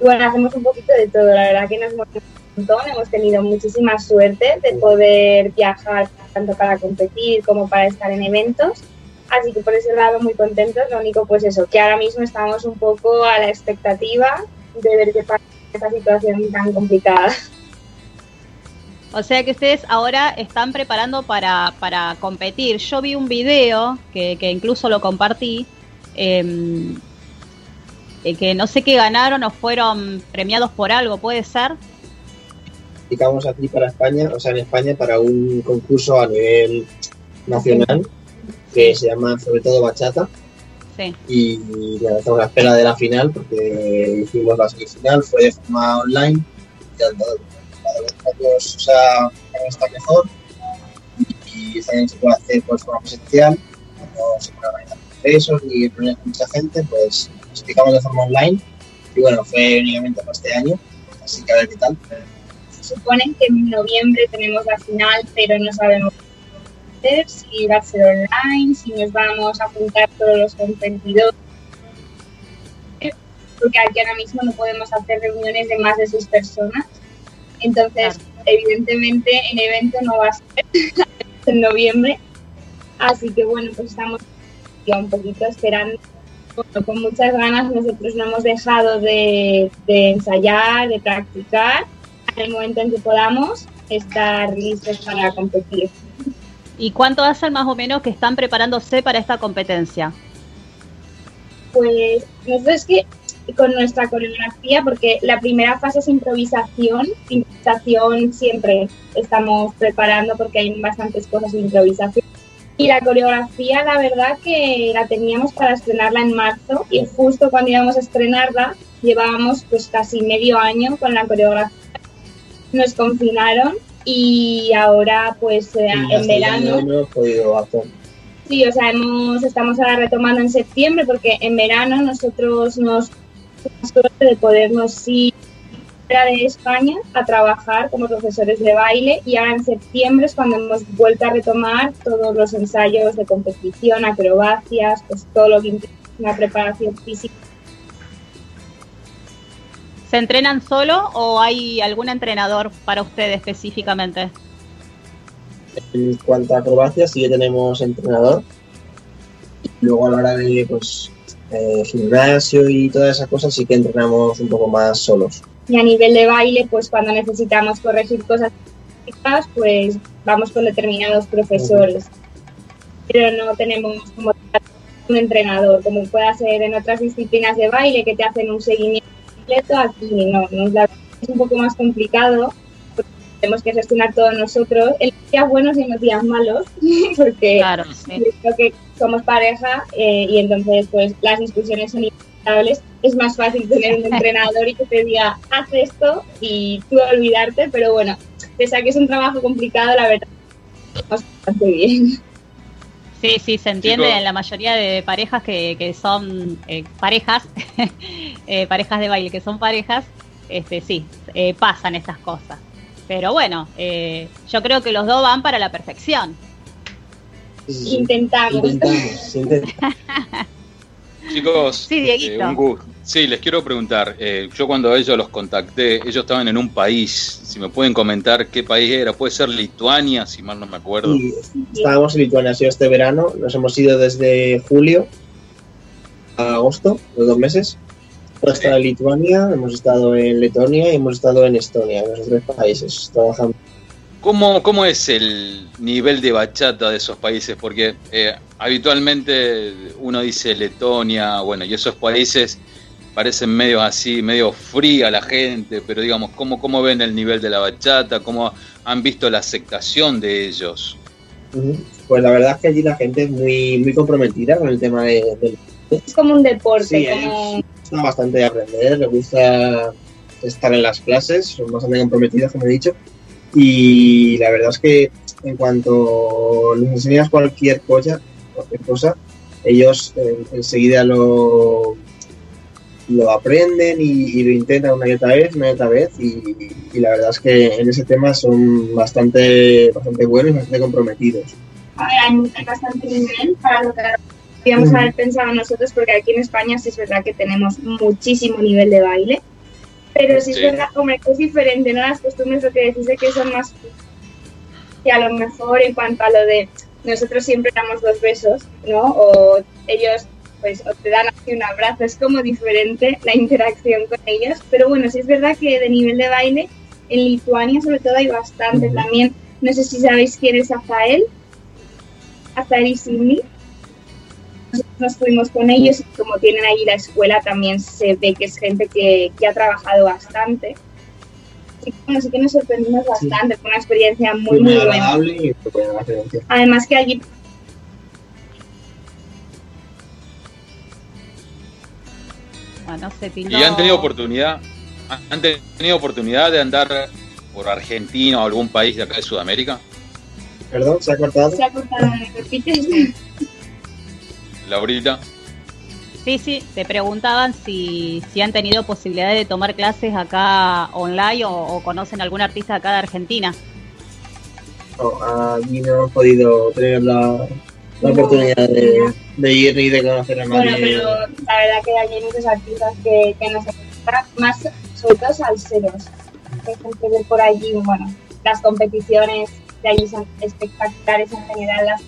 bueno, hacemos un poquito de todo, la verdad que nos movemos un montón, hemos tenido muchísima suerte de poder viajar tanto para competir como para estar en eventos. Así que por ese lado muy contentos, lo único pues eso, que ahora mismo estamos un poco a la expectativa de ver qué pasa en esta situación tan complicada. O sea que ustedes ahora están preparando para, para competir. Yo vi un video que, que incluso lo compartí, eh, eh, que no sé qué ganaron o fueron premiados por algo, ¿puede ser? Aplicamos aquí para España, o sea, en España, para un concurso a nivel nacional que se llama sobre todo Bachata. Sí. y nada, estamos a la espera de la final porque hicimos la semifinal, fue de forma online, y años o sea, está mejor y año se puede hacer pues, forma presencial, no se puede organizar congresos ni reuniones con mucha gente, pues explicamos de forma online y bueno, fue únicamente para este año, así que a ver qué tal. Se supone que en noviembre tenemos la final, pero no sabemos si va a ser online, si nos vamos a juntar todos los competidores. Porque aquí ahora mismo no podemos hacer reuniones de más de seis personas. Entonces, evidentemente, el evento no va a ser en noviembre. Así que bueno, pues estamos ya un poquito esperando. Bueno, con muchas ganas nosotros no hemos dejado de, de ensayar, de practicar en el momento en que podamos estar listos para competir. ¿Y cuánto hacen más o menos que están preparándose para esta competencia? pues nosotros es que con nuestra coreografía, porque la primera fase es improvisación, improvisación siempre estamos preparando porque hay bastantes cosas de improvisación. Y la coreografía, la verdad que la teníamos para estrenarla en marzo y justo cuando íbamos a estrenarla llevábamos pues casi medio año con la coreografía. Nos confinaron y ahora pues eh, en verano No hemos podido hacer. Sí, o sea, hemos, estamos ahora retomando en septiembre porque en verano nosotros nos tuvimos suerte de podernos ir de España a trabajar como profesores de baile y ahora en septiembre es cuando hemos vuelto a retomar todos los ensayos de competición, acrobacias, pues todo lo que implica una preparación física. ¿Se entrenan solo o hay algún entrenador para ustedes específicamente? En cuanto a acrobacia, sí que tenemos entrenador. Luego a la hora de pues, eh, gimnasio y todas esas cosas, sí que entrenamos un poco más solos. Y a nivel de baile, pues cuando necesitamos corregir cosas pues vamos con determinados profesores. Pero no tenemos como un entrenador, como puede ser en otras disciplinas de baile que te hacen un seguimiento completo, aquí no, no, es un poco más complicado porque tenemos que gestionar todos nosotros, en los días buenos y en los días malos, porque Claro, sí. creo que somos pareja eh, y entonces pues las discusiones son inevitables. Es más fácil tener un entrenador y que te diga, haz esto y tú olvidarte, pero bueno, pese a que es un trabajo complicado, la verdad, bastante bien. Sí, sí, se entiende Chicos. en la mayoría de parejas que, que son eh, parejas, eh, parejas de baile que son parejas, este, sí, eh, pasan estas cosas. Pero bueno, eh, yo creo que los dos van para la perfección. Sí, sí, sí. Intentamos. Intentamos, intentamos. Chicos, Sí, Dieguito. eh, un gusto. Sí, les quiero preguntar, eh, yo cuando ellos los contacté, ellos estaban en un país, si me pueden comentar qué país era, puede ser Lituania, si mal no me acuerdo. Y estábamos en Lituania, ha sido este verano, nos hemos ido desde julio a agosto, los dos meses. Hemos estado en Lituania, hemos estado en Letonia y hemos estado en Estonia, en esos tres países, trabajando. ¿Cómo, ¿Cómo es el nivel de bachata de esos países? Porque eh, habitualmente uno dice Letonia, bueno, y esos países parecen medio así, medio fría la gente, pero digamos, ¿cómo, ¿cómo ven el nivel de la bachata? ¿Cómo han visto la aceptación de ellos? Pues la verdad es que allí la gente es muy, muy comprometida con el tema de- del Es como un deporte, Sí, como gusta bastante aprender, les gusta estar en las clases, son bastante comprometidos, como he dicho. Y la verdad es que en cuanto les enseñas cualquier cosa, cualquier cosa ellos eh, enseguida lo, lo aprenden y, y lo intentan una y otra vez, una y otra vez. Y, y la verdad es que en ese tema son bastante, bastante buenos y bastante comprometidos. a ver, hay, hay bastante nivel para lo que podríamos haber pensado nosotros, porque aquí en España sí es verdad que tenemos muchísimo nivel de baile, pero sí es Sí. verdad, hombre, que es diferente, ¿no? Las costumbres, lo que decís de que son más... Y a lo mejor en cuanto a lo de nosotros siempre damos dos besos, ¿no? O ellos pues o te dan así un abrazo, es como diferente la interacción con ellos, pero bueno, sí es verdad que de nivel de baile en Lituania sobre todo hay bastante también, no sé si sabéis quién es Azael, Azael y Sidney, nosotros nos fuimos con ellos y como tienen ahí la escuela también se ve que es gente que, que ha trabajado bastante. Así que, bueno, sí que nos sorprendimos bastante, fue una experiencia muy, muy buena. muy. Además que allí Bueno, se. ¿Y han tenido oportunidad, han tenido oportunidad de andar por Argentina o algún país de acá de Sudamérica? Perdón, se ha cortado. se ha cortado, ¿me repites? Laurita. Sí, sí, te preguntaban si, si han tenido posibilidad de tomar clases acá online o, o conocen algún artista acá de Argentina. No, allí no hemos podido tener la, la oportunidad de, de ir ni de conocer a Bueno, nadie. pero la verdad que hay muchos artistas que, que nos encantan, más sobre todo salseros. Hay gente de por allí, bueno, las competiciones de allí son espectaculares en general. Las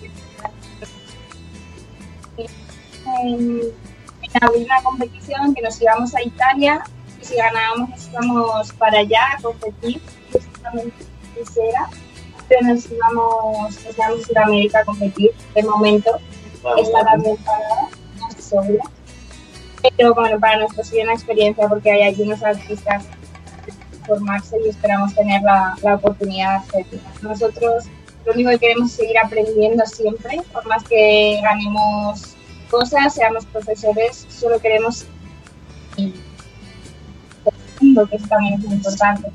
en, en abrir una competición que nos íbamos a Italia y si ganábamos nos íbamos para allá a competir, justamente quisiera, pero nos íbamos, nos íbamos a Sudamérica a competir. De momento está también parada, no segura. Pero bueno, para nosotros sería una experiencia porque hay algunos artistas formarse y esperamos tener la, la oportunidad de hacerlo. Nosotros lo único que queremos es seguir aprendiendo siempre, por más que ganemos cosas, seamos profesores, solo queremos lo que eso también es muy importante.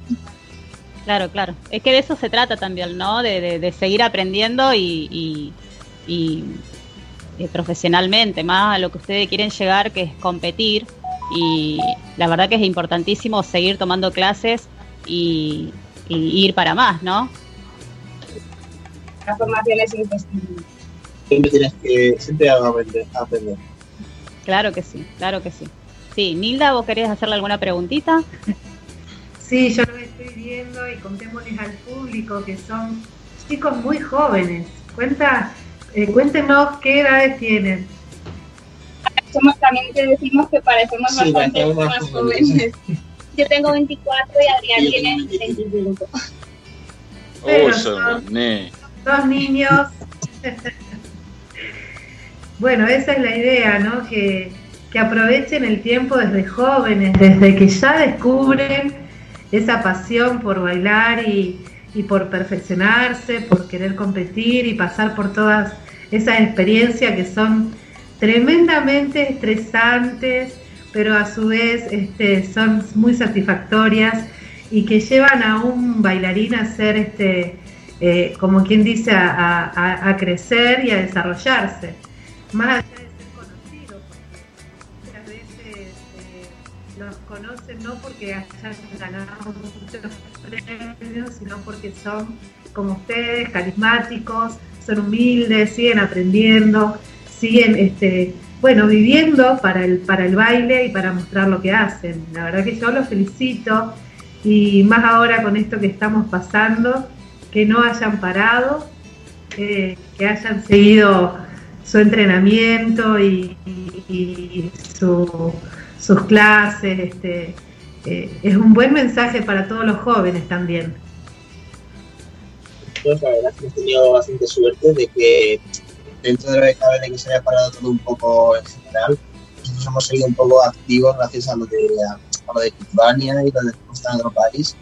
Claro, claro. Es que de eso se trata también, ¿no? De, de- de seguir aprendiendo y, y- y, eh, profesionalmente, más a lo que ustedes quieren llegar, que es competir. Y la verdad que es importantísimo seguir tomando clases y, y ir para más, ¿no? La formación es imprescindible. Siempre tienes que, siempre aprender. a aprender. Claro que sí, claro que sí. Sí, Nilda, ¿vos querés hacerle alguna preguntita? Sí, yo lo estoy viendo y contémosles al público que son chicos muy jóvenes. Cuenta, eh, cuéntenos qué edades tienen. Somos, también te decimos que parecemos Sí, bastante más más jóvenes. jóvenes. Yo tengo 24 y Adrián tiene tengo 25. Pero Uy, son- son ne. Dos niños. bueno, esa es la idea, ¿no? Que, que aprovechen el tiempo desde jóvenes, desde que ya descubren esa pasión por bailar y, y por perfeccionarse, por querer competir y pasar por todas esas experiencias que son tremendamente estresantes, pero a su vez este, son muy satisfactorias y que llevan a un bailarín a ser este, eh, como quien dice, a, a- a crecer y a desarrollarse. Más allá de ser conocido, porque muchas veces los conocen no porque hayan ganado muchos premios, sino porque son como ustedes, carismáticos, son humildes, siguen aprendiendo, siguen este, bueno, viviendo para el, para el baile y para mostrar lo que hacen. La verdad que yo los felicito y más ahora con esto que estamos pasando, que no hayan parado, eh, que hayan seguido su entrenamiento y, y- y su- sus clases. Este, eh, es un buen mensaje para todos los jóvenes también. Nosotros la verdad es que hemos tenido bastante suerte de que dentro de que cabe de que se haya parado todo un poco en general, nosotros hemos seguido un poco activos gracias a lo de, a lo de Lituania y lo de cómo está en otro país.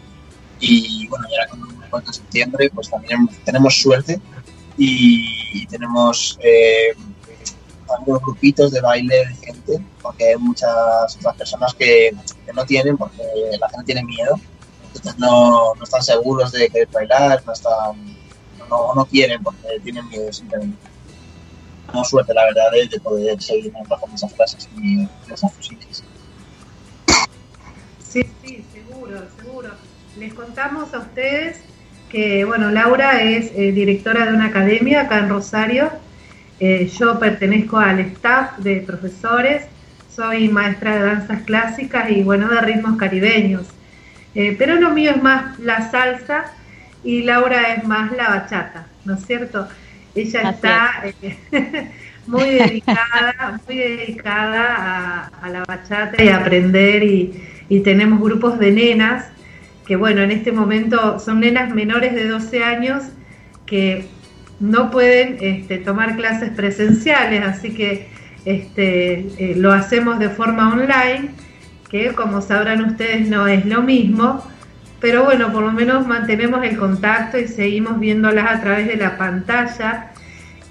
Y bueno, ya cuando hemos vuelto en septiembre, pues también tenemos suerte y, tenemos eh, algunos grupitos de baile de gente, porque hay muchas otras personas que, no tienen, porque la gente tiene miedo entonces no, no están seguros de querer bailar, no están, no, no quieren porque tienen miedo simplemente. Tenemos suerte, la verdad, de, de poder seguir en esas clases y esas fusiles. Sí, sí, seguro, seguro. Les contamos a ustedes que, bueno, Laura es eh, directora de una academia acá en Rosario. Eh, yo pertenezco al staff de profesores, soy maestra de danzas clásicas y, bueno, de ritmos caribeños. Eh, pero lo mío es más la salsa y Laura es más la bachata, ¿no es cierto? Ella Así está muy dedicada, muy dedicada a, a la bachata y a aprender y, y tenemos grupos de nenas que bueno, en este momento son nenas menores de 12 años que no pueden este, tomar clases presenciales, así que este, eh, lo hacemos de forma online, que como sabrán ustedes no es lo mismo, pero bueno, por lo menos mantenemos el contacto y seguimos viéndolas a través de la pantalla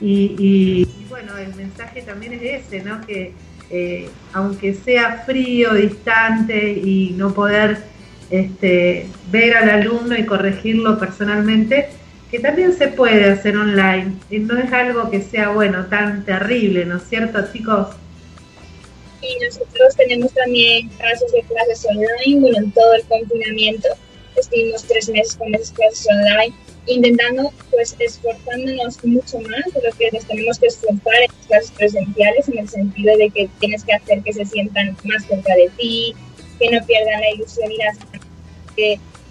y, bueno, el mensaje también es ese, ¿no? Que eh, aunque sea frío, distante y no poder este, ver al alumno y corregirlo personalmente, que también se puede hacer online. Y no es algo que sea, bueno, tan terrible, ¿no es cierto, chicos? Y nosotros tenemos también casos de clases online, en todo el confinamiento estuvimos tres meses con esas clases online, intentando, pues, esforzándonos mucho más de lo que nos tenemos que esforzar en las clases presenciales, en el sentido de que tienes que hacer que se sientan más cerca de ti, que no pierdan la ilusión y las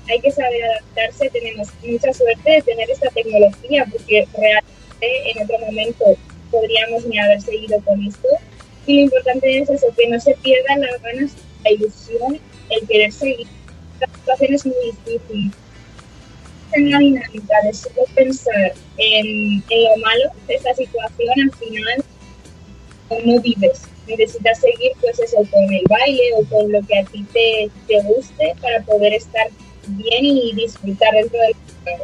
hay que saber adaptarse, tenemos mucha suerte de tener esta tecnología, porque realmente en otro momento podríamos ni haber seguido con esto, y lo importante es eso, que no se pierdan las ganas, la ilusión, el querer seguir. La situación es muy difícil. En la dinámica de solo pensar en, en lo malo de esta situación, al final no vives. Necesitas seguir pues eso con el baile o con lo que a ti te, te guste para poder estar bien y disfrutar dentro del juego.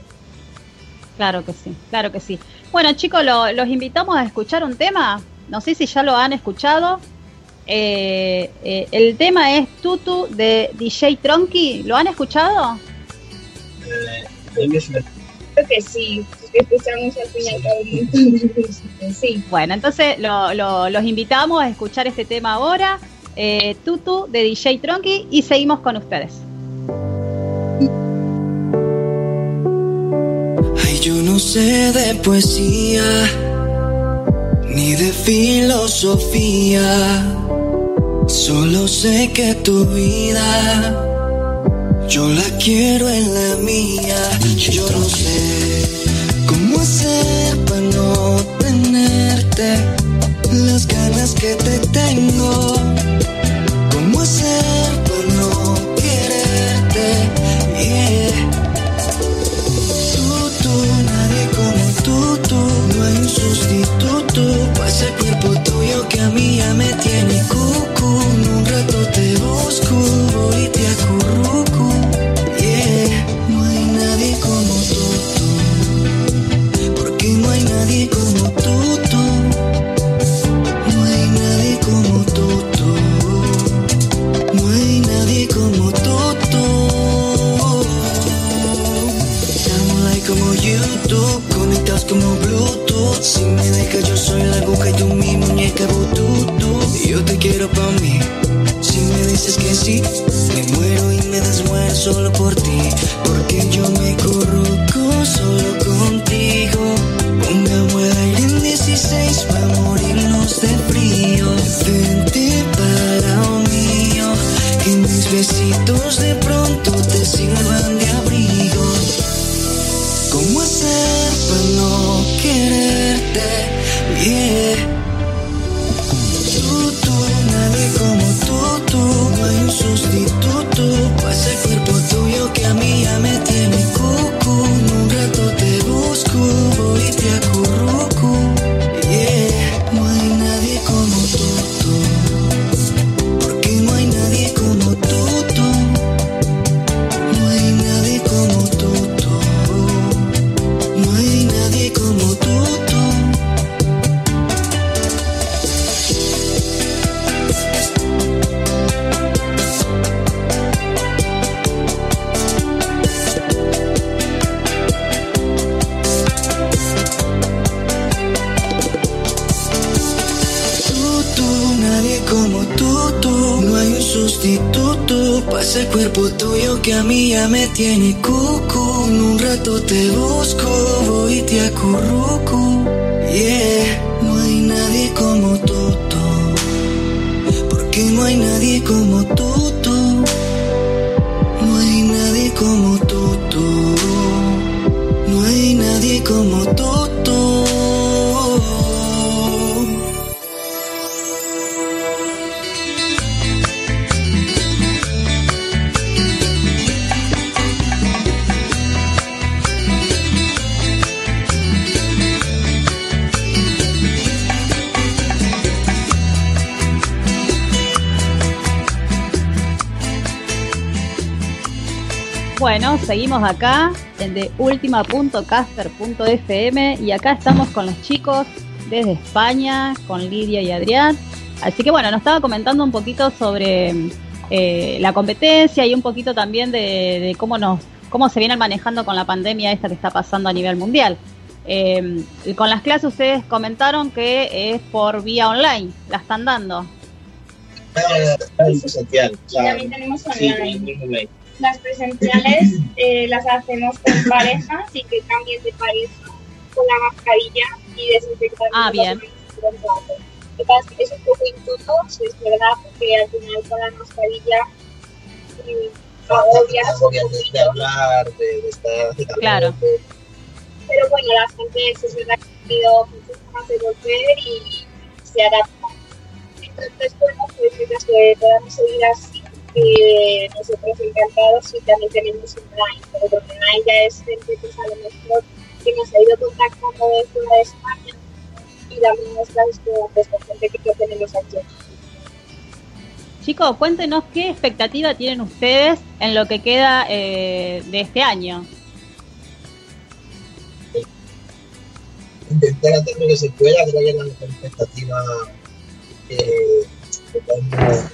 Claro que sí, claro que sí. Bueno, chicos, lo- los invitamos a escuchar un tema. No sé si ya lo han escuchado. Eh, eh, el tema es Tutu de DJ Tronky. ¿Lo han escuchado? Eh, que sí, que escuchamos al fin y al cabo un montón de música, sí. Bueno, entonces lo- lo- los invitamos a escuchar este tema ahora. eh, Tutu de DJ Tronky y seguimos con ustedes. Ay, yo no sé de poesía ni de filosofía. Solo sé que tu vida yo la quiero en la mía. Yo no sé cómo hacer para no tenerte las ganas que te tengo. ¿Cómo hacer para no quererte? Yeah. Tú, tú, nadie como tú, tú. No hay un sustituto para ese cuerpo tuyo que a mí ya me tiene cucu. En un rato te Si me dejas, yo soy la aguja y tú mi muñeca Bluetooth. Yo te quiero pa' mí. Si me dices que sí, me muero y me desmuero solo por ti. Porque yo me corroco solo contigo. Aire en 16 para morirnos de frío. Vente para lado mío, que mis besitos de pronto te sirvan de abrigo. ¿Cómo hacer para no quererte? Yeah. Tú, tú, nadie como tú, tú. No hay un sustituto para ese cuerpo tuyo que a mí ya me tiene cucu. Un rato te busco, voy y te acurruco. Que a mí ya me tiene cucu. En un rato te busco, voy y te acurruco. Yeah, no hay nadie como tú, tú. Porque no hay nadie como tú. Bueno, seguimos acá en de ultima.caster.fm y acá estamos con los chicos desde España, con Lidia y Adrián. Así que bueno, nos estaba comentando un poquito sobre eh, la competencia y un poquito también de, de cómo nos cómo se vienen manejando con la pandemia esta que está pasando a nivel mundial. Eh, y con las clases ustedes comentaron que es por vía online, la están dando. Es presencial. o sea, También tenemos sí, online. online. Las presenciales eh, las hacemos con parejas y que cambien de pareja con la mascarilla y desinfectar. Ah, bien. Lo que pasa es que es un poco incómodo, sí es verdad, porque al final con la mascarilla mm, agobias un de hablar, de, de estar. Claro. Pero bueno, la gente es verdad que ha tenido muchas ganas de volver y se adapta. Entonces, bueno, pues mientras que podamos seguir así, eh, nosotros encantados y también tenemos online, pero lo online ya es gente que a lo mejor que nos ha ido contactando de fuera de España y damos con, pues, con gente que tenemos aquí. Chicos, cuéntenos qué expectativa tienen ustedes en lo que queda eh, de este año. intentar hacer lo que se pueda, creo que es la mejor expectativa que, que podemos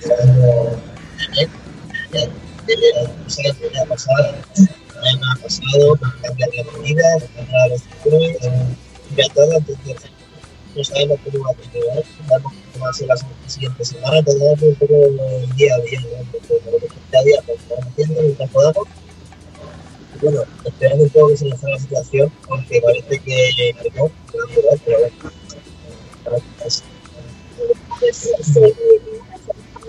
ha pasado, pasado, la no sabemos cómo va a terminar, sabemos cómo va a ser la siguiente semana, tendremos un poco el día a día, día a día, haciendo mientras podamos. Bueno, esperando un poco que se nos haga la situación, aunque parece que, no, pero.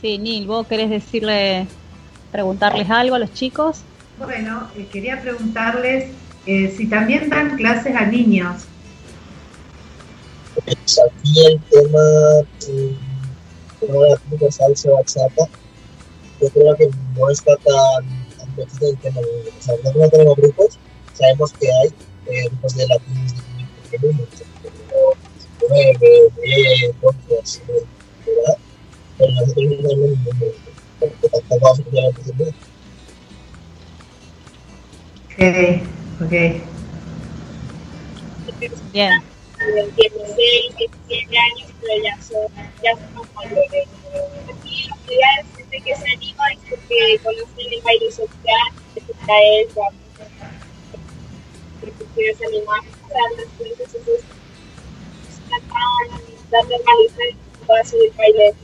Sí, Nil, ¿vos querés decirle, preguntarles algo a los chicos? Bueno, eh, quería preguntarles eh, si también dan clases a niños. Pues aquí el tema, mm, como la típica salsa bachata, yo creo que no está tan, tan metido el tema de O sea, nosotros no tenemos grupos, sabemos que hay eh, grupos de latinos de pequeños, como 9, 10, 11, así, ¿verdad? Pero nosotros no tenemos ningún grupo, porque tampoco vamos a tener la oportunidad. Ok, ok. Bien. tienen 16, 17 años, pero ya son, ya son mayores. Y la mayoría de gente que se anima es porque conocen el baile social, que es la porque quieres animar a las entonces normalizar el baile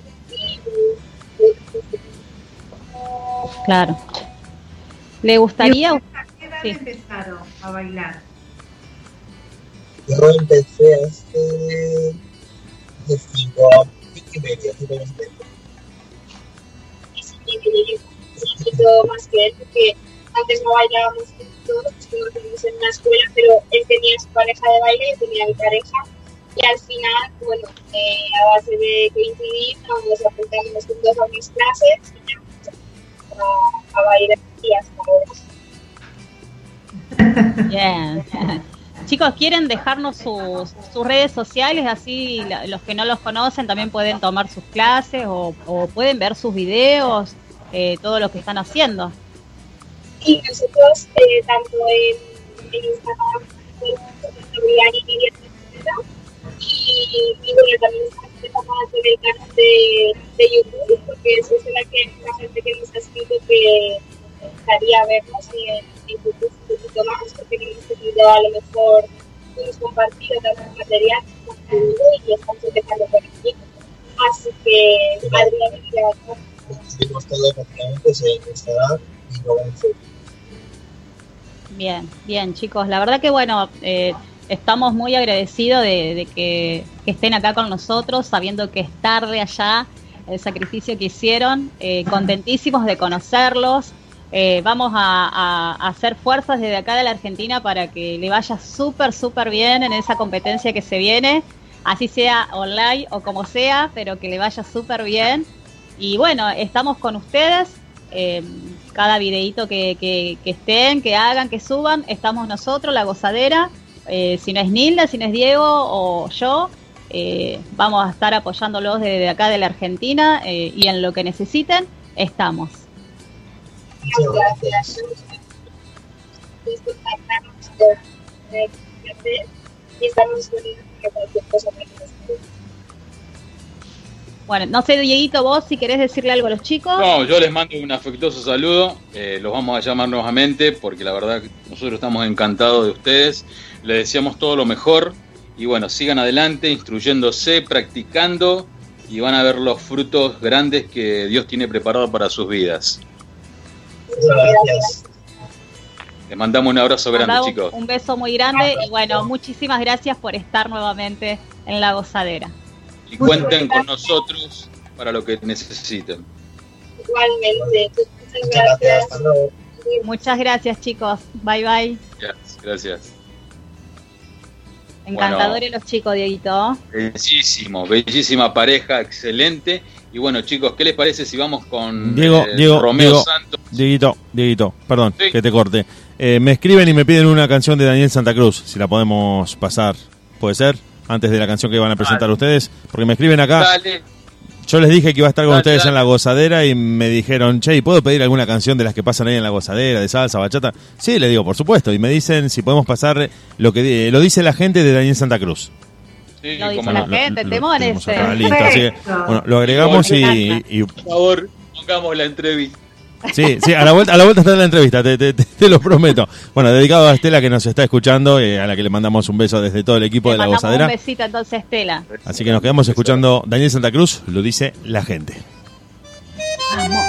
Claro. ¿Le gustaría? ¿A qué edad Sí. empezaron a bailar? Yo empecé hace, hace cinco años, cinco y medio, cinco años y medio. un poquito más que él, porque antes no bailábamos nos conocimos en una escuela, pero él tenía su pareja de baile, yo tenía mi pareja, y al final, bueno, eh, a base de coincidir, nos apuntamos juntos a mis clases y ya a, a bailar y hasta ahora. Bien. Chicos, ¿quieren dejarnos sus, sus redes sociales? Así la- los que no los conocen también pueden tomar sus clases o, o pueden ver sus videos, eh, todo lo que están haciendo. Y nosotros, eh, tanto en, en Instagram, en Instagram, y, bueno, también empezando a hacer el canal de, de YouTube, porque eso es la que la gente que nos ha escrito que gustaría vernos en, en YouTube un poquito más, porque hemos tenido a lo mejor hemos compartido tanto material y estamos empezando por aquí. Así que, Adrián, todo prácticamente en Instagram y Facebook. Bien, bien, chicos. La verdad que bueno, eh, estamos muy agradecidos de, que, estén acá con nosotros, sabiendo que es tarde allá, el sacrificio que hicieron, eh, contentísimos de conocerlos. Eh, vamos a, hacer fuerzas desde acá de la Argentina para que le vaya súper, súper bien en esa competencia que se viene, así sea online o como sea, pero que le vaya súper bien. Y bueno, estamos con ustedes. eh, cada videíto que estén, que hagan, que suban, estamos nosotros, la gozadera. Eh, si no es Nilda, si no es Diego o yo, eh, vamos a estar apoyándolos desde acá de la Argentina eh, y en lo que necesiten, estamos. Muchas gracias. Bueno, no sé, Dieguito, vos si querés decirle algo a los chicos. No, yo les mando un afectuoso saludo. eh, los vamos a llamar nuevamente porque la verdad que nosotros estamos encantados de ustedes. Les deseamos todo lo mejor. Y bueno, sigan adelante, instruyéndose, practicando y van a ver los frutos grandes que Dios tiene preparado para sus vidas. Muchas gracias. Les mandamos un abrazo grande, un- chicos. Un beso muy grande y bueno, muchísimas gracias por estar nuevamente en la gozadera. y cuenten con nosotros para lo que necesiten. Igualmente. Muchas gracias. Muchas gracias, chicos. Bye, bye. Gracias. gracias. Encantadores los chicos, Dieguito. Bellísimo, bellísima pareja, excelente. Y bueno, chicos, ¿qué les parece si vamos con Diego, eh, Diego, Romeo Diego, Santos? Dieguito, Dieguito, perdón, Sí. que te corte. Eh, me escriben y me piden una canción de Daniel Santa Cruz, si la podemos pasar, ¿puede ser? Antes de la canción que van a presentar Dale. ustedes, porque me escriben acá. Dale, Yo les dije que iba a estar con Dale, ustedes dale. en la gozadera y me dijeron, che, ¿y puedo pedir alguna canción de las que pasan ahí en la gozadera, de salsa, bachata? Sí, le digo, por supuesto. Y me dicen si podemos pasar lo que lo dice la gente de Daniel Santa Cruz. sí, Lo dice la gente, Perfecto. bueno, lo agregamos y- Por favor, pongamos la entrevista. Sí, sí, a la vuelta, a la vuelta está la entrevista, te, te- te- lo prometo. Bueno, dedicado a Estela que nos está escuchando, eh, a la que le mandamos un beso desde todo el equipo Le de la mandamos un gozadera. besito entonces, Estela. Así que nos quedamos escuchando Daniel Santa Cruz, lo dice la gente. Vamos.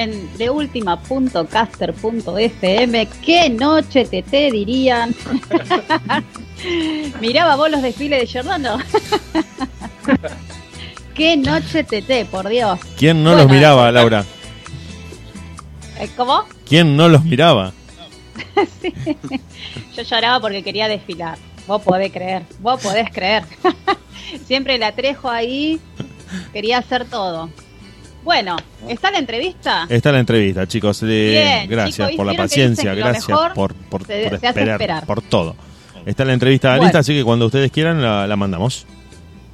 En deultima.caster.fm. ¿Qué noche te te dirían? Miraba vos los desfiles de Giordano. ¿Qué noche te por Dios? ¿Quién no Bueno, los miraba, Laura? Eh, ¿Cómo? ¿Quién no los miraba? Sí. Yo lloraba porque quería desfilar. Vos podés creer, vos podés creer. Siempre la trejo ahí, quería hacer todo. Bueno, ¿está la entrevista? Está la entrevista, chicos. Eh, Bien, gracias chicos, por la paciencia, gracias por, por, se- por se hace esperar, esperar. por todo. Está la entrevista Bueno. lista, así que cuando ustedes quieran la, la mandamos.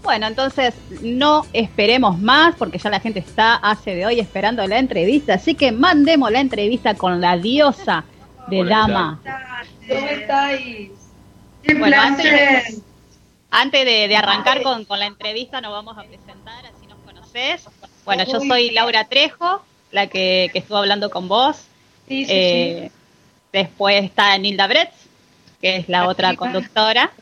Bueno, entonces no esperemos más porque ya la gente está hace de hoy esperando la entrevista, así que mandemos la entrevista con la diosa de Hola, dama. ¿Cómo estáis? ¡Qué Bueno, antes, placer! antes de, de arrancar con, con la entrevista nos vamos a presentar, así nos conoces. Bueno, yo soy Laura Trejo, la que, que estuvo hablando con vos. Sí, sí, Eh, Después está Nilda Bretz, que es la otra conductora.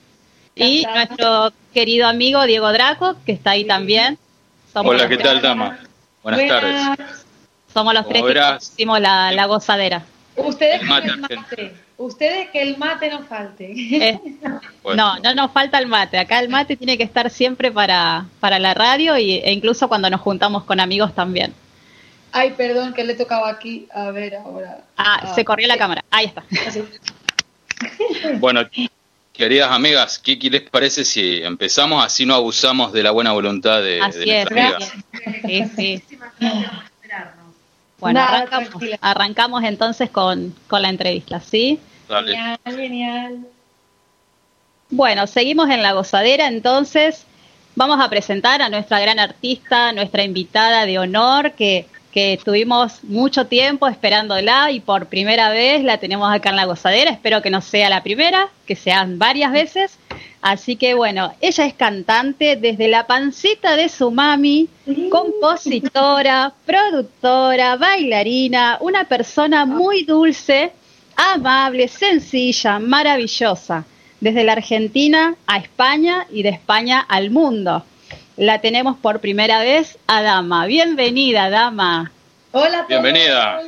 Y nuestro querido amigo Diego Draco, que está ahí también. Somos Hola, ¿qué tres- tal, dama? Buenas tardes. Somos los Como tres que hicimos la, la gozadera. Ustedes El que mate el mate. Ustedes que el mate no falte. Eh, no, no nos falta el mate. Acá el mate tiene que estar siempre para, para la radio y, e incluso cuando nos juntamos con amigos también. Ay, perdón, que le tocaba aquí. A ver ahora. Ah, se corrió la cámara. Ahí está. Así. Bueno, queridas amigas, ¿qué, qué les parece si empezamos así no abusamos de la buena voluntad de, de Así es. nuestra amiga? Sí, sí. Bueno, Nada, arrancamos, tranquila. arrancamos entonces con, con la entrevista, ¿sí? Dale. Genial, genial. Bueno, seguimos en la gozadera, entonces vamos a presentar a nuestra gran artista, nuestra invitada de honor, que, que estuvimos mucho tiempo esperándola y por primera vez la tenemos acá en la gozadera. Espero que no sea la primera, que sean varias veces. Así que bueno, ella es cantante desde la pancita de su mami, compositora, productora, bailarina, una persona muy dulce, amable, sencilla, maravillosa. Desde la Argentina a España y de España al mundo. La tenemos por primera vez a Dama. Bienvenida, Dama. Hola. Bienvenida.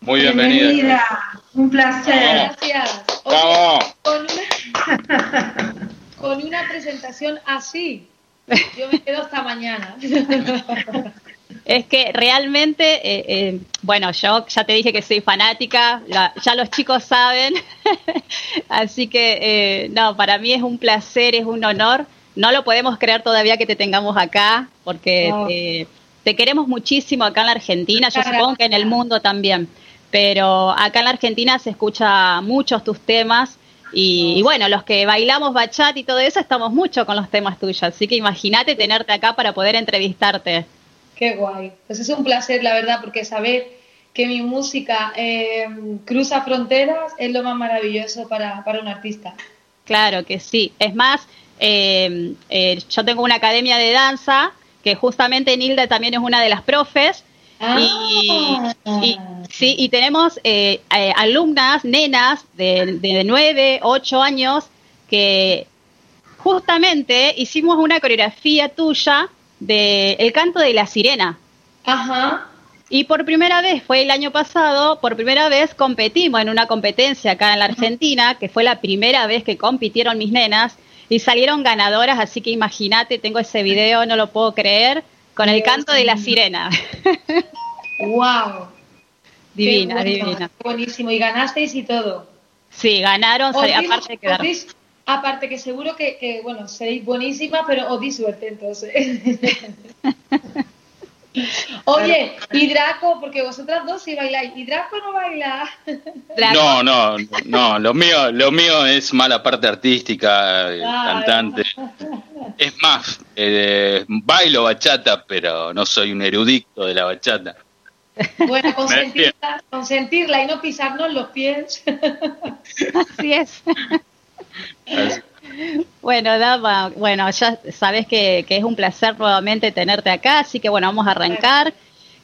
Muy bienvenida. Bienvenida, un placer. Gracias. Vamos. Con una, presentación así, yo me quedo hasta mañana. Es que realmente, eh, eh, bueno, yo ya te dije que soy fanática, la- ya los chicos saben, así que eh, no, para mí es un placer, es un honor. No lo podemos creer todavía que te tengamos acá, porque eh, te queremos muchísimo acá en la Argentina, yo supongo que en el mundo también, pero acá en la Argentina se escucha muchos tus temas. Y, y bueno, los que bailamos bachata y todo eso, estamos mucho con los temas tuyos. Así que imagínate tenerte acá para poder entrevistarte. Qué guay. Pues es un placer, la verdad, porque saber que mi música eh, cruza fronteras es lo más maravilloso para, para un artista. Claro que sí. Es más, eh, eh, yo tengo una academia de danza que justamente Nilda también es una de las profes. Y, y- sí, y tenemos eh, eh, alumnas, nenas de, de 9, 8 años que justamente hicimos una coreografía tuya de El canto de la sirena. Ajá. Y por primera vez, fue el año pasado, por primera vez competimos en una competencia acá en la Argentina, que fue la primera vez que compitieron mis nenas y salieron ganadoras, así que imagínate, tengo ese video, no lo puedo creer, con el canto de la mío. sirena. ¡Wow! divina, Qué bueno, divina. buenísimo. Y ganasteis y todo. Sí, ganaron, Os aparte de quedar. aparte que seguro que, que, bueno, seréis buenísima, pero os di suerte entonces. Oye, y Draco, porque vosotras dos sí bailáis, y Draco no baila. No, no, no, lo mío, lo mío es mala parte artística, Claro. cantante. Es más, eh, bailo bachata, pero no soy un erudito de la bachata. Bueno, consentirla, consentirla y no pisarnos los pies. Así es. Bueno, Dama, bueno, ya sabes que, que es un placer nuevamente tenerte acá, así que bueno, vamos a arrancar.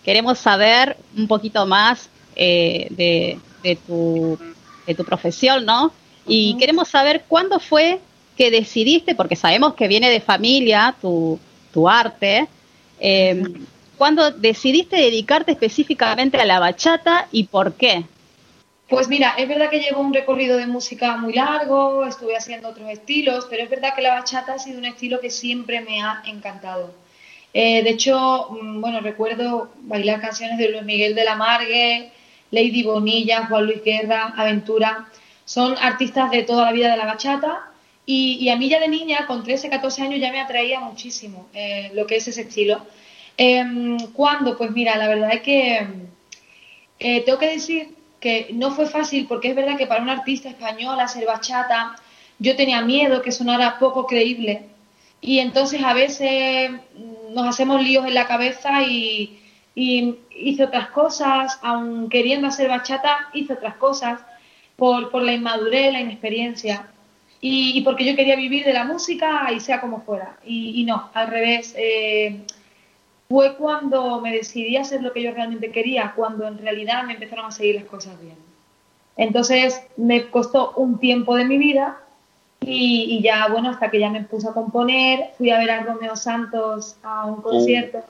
Queremos saber un poquito más eh, de, de tu, de tu profesión, ¿no? Y queremos saber cuándo fue que decidiste, porque sabemos que viene de familia tu, tu arte, eh, ¿cuándo decidiste dedicarte específicamente a la bachata y por qué? Pues mira, es verdad que llevo un recorrido de música muy largo, estuve haciendo otros estilos, pero es verdad que la bachata ha sido un estilo que siempre me ha encantado. Eh, de hecho, mm, bueno, recuerdo bailar canciones de Luis Miguel de la Margue, Lady Bonilla, Juan Luis Guerra, Aventura. Son artistas de toda la vida de la bachata y, a mí ya de niña, con 13, 14 años, ya me atraía muchísimo eh, lo que es ese estilo. Em, ¿Cuándo? Pues mira, la verdad es que eh, tengo que decir que no fue fácil porque es verdad que para un artista español hacer bachata yo tenía miedo que sonara poco creíble y entonces a veces mm, nos hacemos líos en la cabeza y, y hice otras cosas, aun queriendo hacer bachata, hice otras cosas por, la inmadurez, la inexperiencia y, porque yo quería vivir de la música y sea como fuera. Y, y no, al revés. Eh, fue cuando me decidí a hacer lo que yo realmente quería, cuando en realidad me empezaron a seguir las cosas bien. Entonces me costó un tiempo de mi vida y, y ya, bueno, hasta que ya me puse a componer, fui a ver a Romeo Santos a un concierto.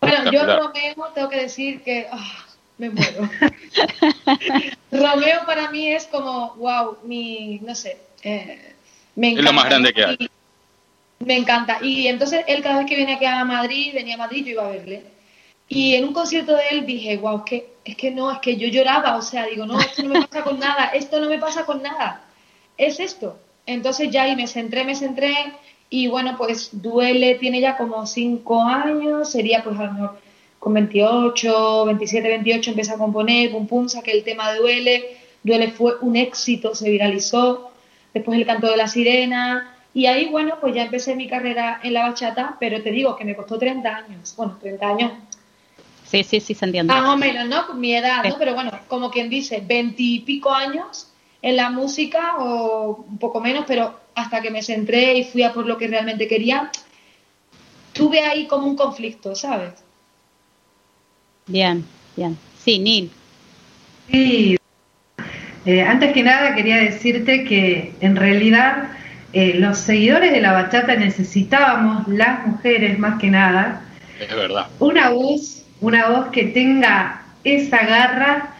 Bueno, yo Romeo tengo que decir que ah, me muero. Romeo para mí es como, wow, mi, no sé, eh, me Es lo más grande que hay. Me encanta. Y entonces él cada vez que viene aquí a Madrid, venía a Madrid, yo iba a verle. Y en un concierto de él dije, wow, es que, es que no, es que yo lloraba, o sea, digo, no, esto no me pasa con nada, esto no me pasa con nada, es esto. Entonces ya ahí me centré, me centré, y bueno, pues Duele tiene ya como cinco años, sería pues a lo mejor con 28, 27, 28 empecé a componer, pum pum, saqué el tema Duele, Duele fue un éxito, se viralizó, después el canto de la sirena, y ahí, bueno, pues ya empecé mi carrera en la bachata, pero te digo que me costó 30 años. Bueno, 30 años. Sí, sí, sí, se entiende. Más o menos, ¿no? Mi edad, ¿no? Pero bueno, como quien dice, 20 y pico años en la música o un poco menos, pero hasta que me centré y fui a por lo que realmente quería, tuve ahí como un conflicto, ¿sabes? Bien, bien. Sí, Neil. Sí. Eh, antes que nada quería decirte que en realidad eh, los seguidores de la bachata necesitábamos, las mujeres más que nada, Es verdad. una voz, una voz que tenga esa garra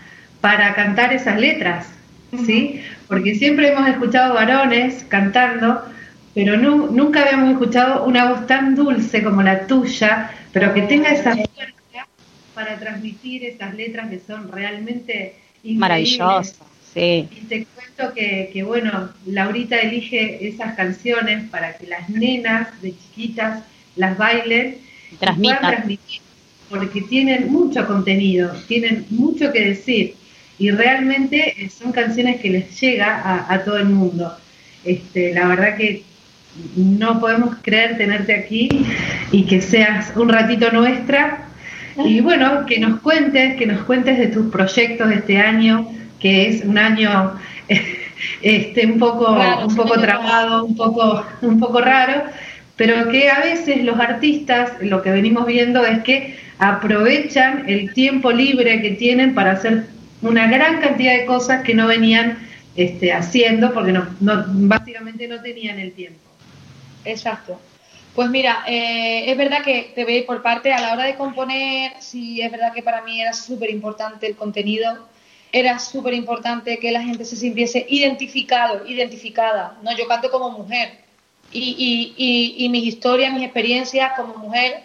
para cantar esas letras, ¿sí? Porque siempre hemos escuchado varones cantando, pero nu- nunca habíamos escuchado una voz tan dulce como la tuya, pero que tenga esa fuerza para transmitir esas letras que son realmente increíbles. Sí. Y te cuento que, que, bueno, Laurita elige esas canciones para que las nenas de chiquitas las bailen y puedan transmitir, porque tienen mucho contenido, tienen mucho que decir y realmente eh, son canciones que les llega a, a todo el mundo. Este, la verdad que no podemos creer tenerte aquí y que seas un ratito nuestra y bueno, que nos cuentes, que nos cuentes de tus proyectos de este año, que es un año este un poco Raro, un poco trabado, un poco un poco raro, pero que a veces los artistas lo que venimos viendo es que aprovechan el tiempo libre que tienen para hacer una gran cantidad de cosas que no venían este, haciendo porque no, no- básicamente no tenían el tiempo. Exacto. Pues mira, eh, es verdad que te voy a ir por parte a la hora de componer, sí, es verdad que para mí era súper importante el contenido, era súper importante que la gente se sintiese identificado, identificada, ¿no? Yo canto como mujer y, y, y, y mis historias, mis experiencias como mujer,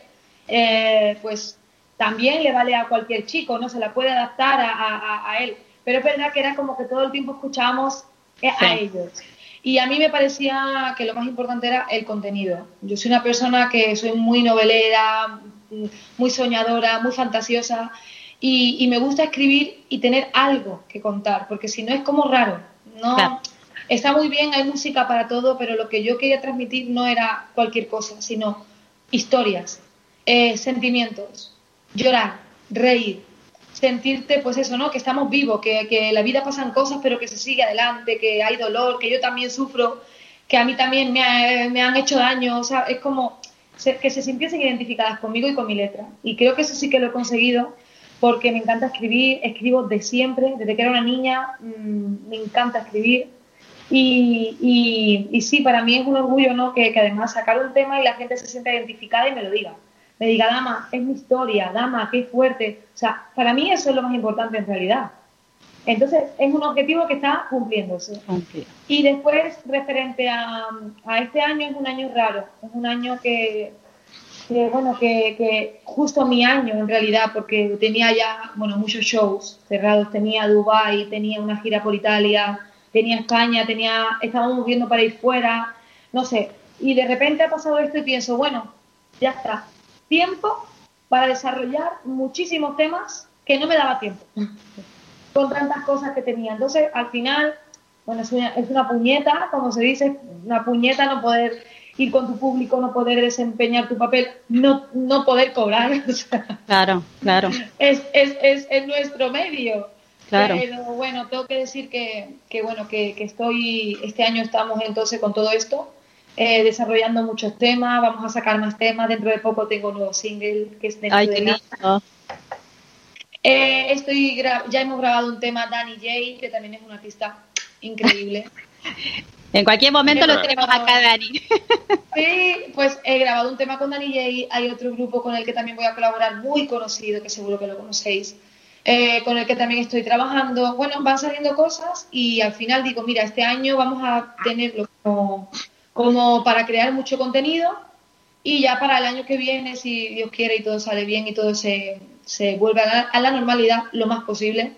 eh, pues también le vale a cualquier chico, ¿no? Se la puede adaptar a, a- a él. Pero es verdad que era como que todo el tiempo escuchábamos eh, a Sí. ellos. Y a mí me parecía que lo más importante era el contenido. Yo soy una persona que soy muy novelera, mm, muy soñadora, muy fantasiosa y, y me gusta escribir y tener algo que contar, porque si no es como raro. No, Claro. Está muy bien, hay música para todo, pero lo que yo quería transmitir no era cualquier cosa, sino historias, eh, sentimientos, llorar, reír, sentirte, pues eso, ¿no? Que estamos vivos, que, que la vida pasan cosas, pero que se sigue adelante, que hay dolor, que yo también sufro, que a mí también me, ha- me han hecho daño, o sea, es como que se sintiesen identificadas conmigo y con mi letra. Y creo que eso sí que lo he conseguido porque me encanta escribir, escribo de siempre, desde que era una niña, mm, me encanta escribir. Y, y, y sí, para mí es un orgullo, ¿no? Que, que además sacar un tema y la gente se sienta identificada y me lo diga. me diga, dama, es mi historia, dama, qué fuerte. O sea, para mí eso es lo más importante en realidad. Entonces, es un objetivo que está cumpliéndose. Y después, referente a, a este año, es un año raro. Es un año que, que, bueno, que, justo mi año en realidad, porque tenía ya, bueno, muchos shows cerrados. Tenía Dubai, tenía una gira por Italia, tenía España, tenía, estábamos viendo para ir fuera, no sé. Y de repente ha pasado esto y pienso, bueno, ya está. Tiempo para desarrollar muchísimos temas que no me daba tiempo con tantas cosas que tenía. Entonces, al final, bueno, es una, es una puñeta, como se dice, una puñeta no poder ir con tu público, no poder desempeñar tu papel, no, no poder cobrar. o sea, Claro, claro. es, es, es, es nuestro medio. Claro. Pero bueno, tengo que decir que, que bueno, que, que estoy, este año estamos entonces con todo esto, eh, desarrollando muchos temas, vamos a sacar más temas, dentro de poco tengo un nuevo single que es dentro Ay, de lindo. Eh, estoy ya hemos grabado un tema Danny J, que también es un artista increíble. En cualquier momento lo tenemos acá, Dani. Sí, pues he grabado un tema con Danny J. Hay otro grupo con el que también voy a colaborar, muy conocido, que seguro que lo conocéis, eh, con el que también estoy trabajando. Bueno, van saliendo cosas y al final digo, mira, este año vamos a tenerlo como, como para crear mucho contenido y ya para el año que viene, si Dios quiere y todo sale bien y todo se, se vuelve a la, a la normalidad lo más posible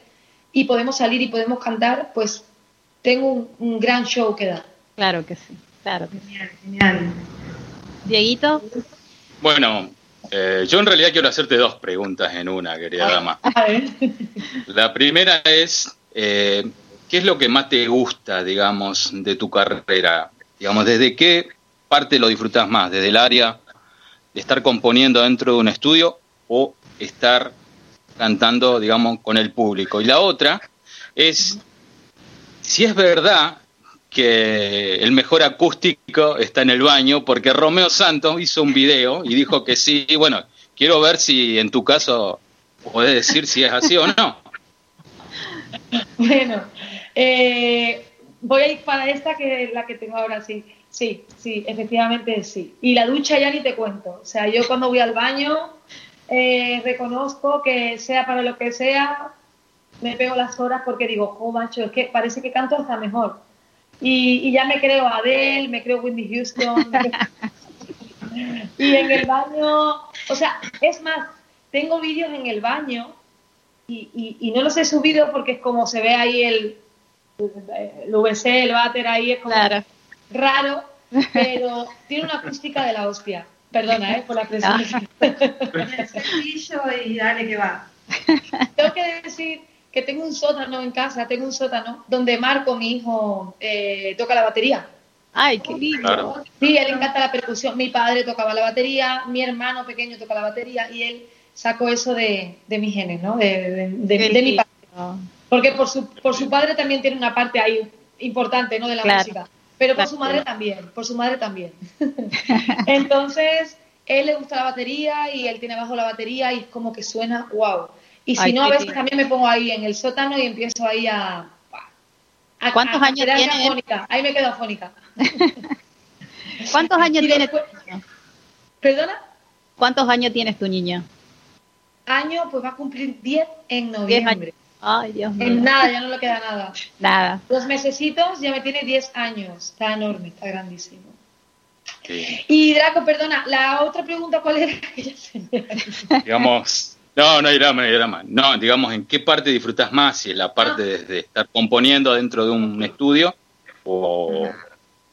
y podemos salir y podemos cantar, pues tengo un, un gran show que dar. Claro que sí, claro que sí. Genial. Dieguito, Bueno, eh, yo en realidad quiero hacerte dos preguntas en una, querida dama. A ver. La primera es, eh, ¿qué es lo que más te gusta, digamos, de tu carrera? Digamos, ¿desde qué parte lo disfrutas más? ¿Desde el área de estar componiendo dentro de un estudio o estar cantando, digamos, con el público? Y la otra es, si es verdad que el mejor acústico está en el baño, porque Romeo Santos hizo un video y dijo que sí. Y bueno, quiero ver si en tu caso podés decir si es así o no. Bueno, eh, voy a ir para esta que es la que tengo ahora, sí. Sí, sí, efectivamente sí. Y la ducha ya ni te cuento. O sea, yo cuando voy al baño eh, reconozco que sea para lo que sea, me pego las horas porque digo, oh, macho, es que parece que canto hasta mejor. Y, y ya me creo Adele, me creo Whitney Houston. me creo- y en el baño, o sea, es más, tengo vídeos en el baño y, y- y no los he subido porque es como se ve ahí el, el VC, el váter ahí, es como raro, pero tiene una acústica de la hostia. Perdona, ¿eh? Por la presión. Sencillo y dale que va. Tengo que decir que tengo un sótano en casa, tengo un sótano donde Marco, mi hijo, eh, toca la batería. Ay, qué lindo. Claro. Sí, a él le encanta la percusión. Mi padre tocaba la batería, mi hermano pequeño toca la batería y él sacó eso de, de mis genes, ¿no? De, de- de- mi padre. Porque por su, por su padre también tiene una parte ahí importante, ¿no? De la Claro. música. Pero por Claro. su madre también, por su madre también. Entonces, él le gusta la batería y él tiene abajo la batería y es como que suena wow. Y si Ay, no, a veces también me pongo ahí en el sótano y empiezo ahí a... a ¿Cuántos a años tiene afónica. Ahí me quedo afónica. ¿Cuántos años Y tienes? después- ¿Perdona? ¿Cuántos años tienes tu niña? Año, pues va a cumplir 10 en noviembre. Ay, Dios mío. En nada, ya no le queda nada. Nada. Dos mesecitos ya me tiene 10 años. Está enorme, está grandísimo. Sí. Y Draco, perdona, la otra pregunta, ¿cuál era? Digamos, no, no hay drama, no hay drama. No, digamos, ¿en qué parte disfrutas más? Si es la parte de, de estar componiendo dentro de un estudio o,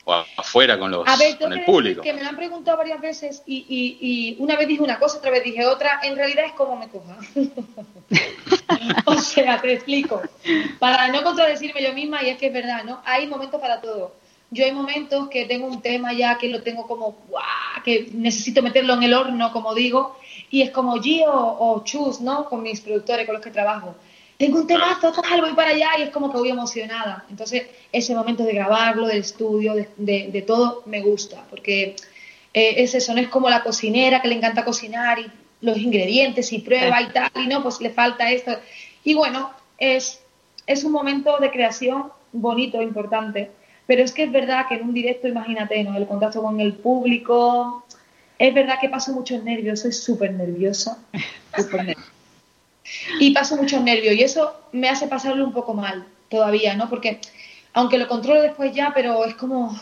o afuera con, los, A ver, tengo con el público. que me lo han preguntado varias veces y, y, y una vez dije una cosa, otra vez dije otra. En realidad es como me coja. o sea, te explico. Para no contradecirme yo misma, y es que es verdad, ¿no? Hay momentos para todo. Yo hay momentos que tengo un tema ya que lo tengo como, ¡guau! que necesito meterlo en el horno, como digo, y es como Gio o Chus, ¿no? Con mis productores con los que trabajo. Tengo un temazo, tal, voy para allá y es como que voy emocionada. Entonces, ese momento de grabarlo, del estudio, de, de- todo, me gusta, porque eh, es eso, no es como la cocinera que le encanta cocinar y los ingredientes y prueba y tal, y no, pues le falta esto. Y bueno, es, es un momento de creación bonito, importante, pero es que es verdad que en un directo, imagínate, ¿no? el contacto con el público, Es verdad que paso muchos nervios, soy súper nerviosa. súper nerviosa. Y paso muchos nervios y eso me hace pasarlo un poco mal todavía, ¿no? Porque aunque lo controlo después ya, pero es como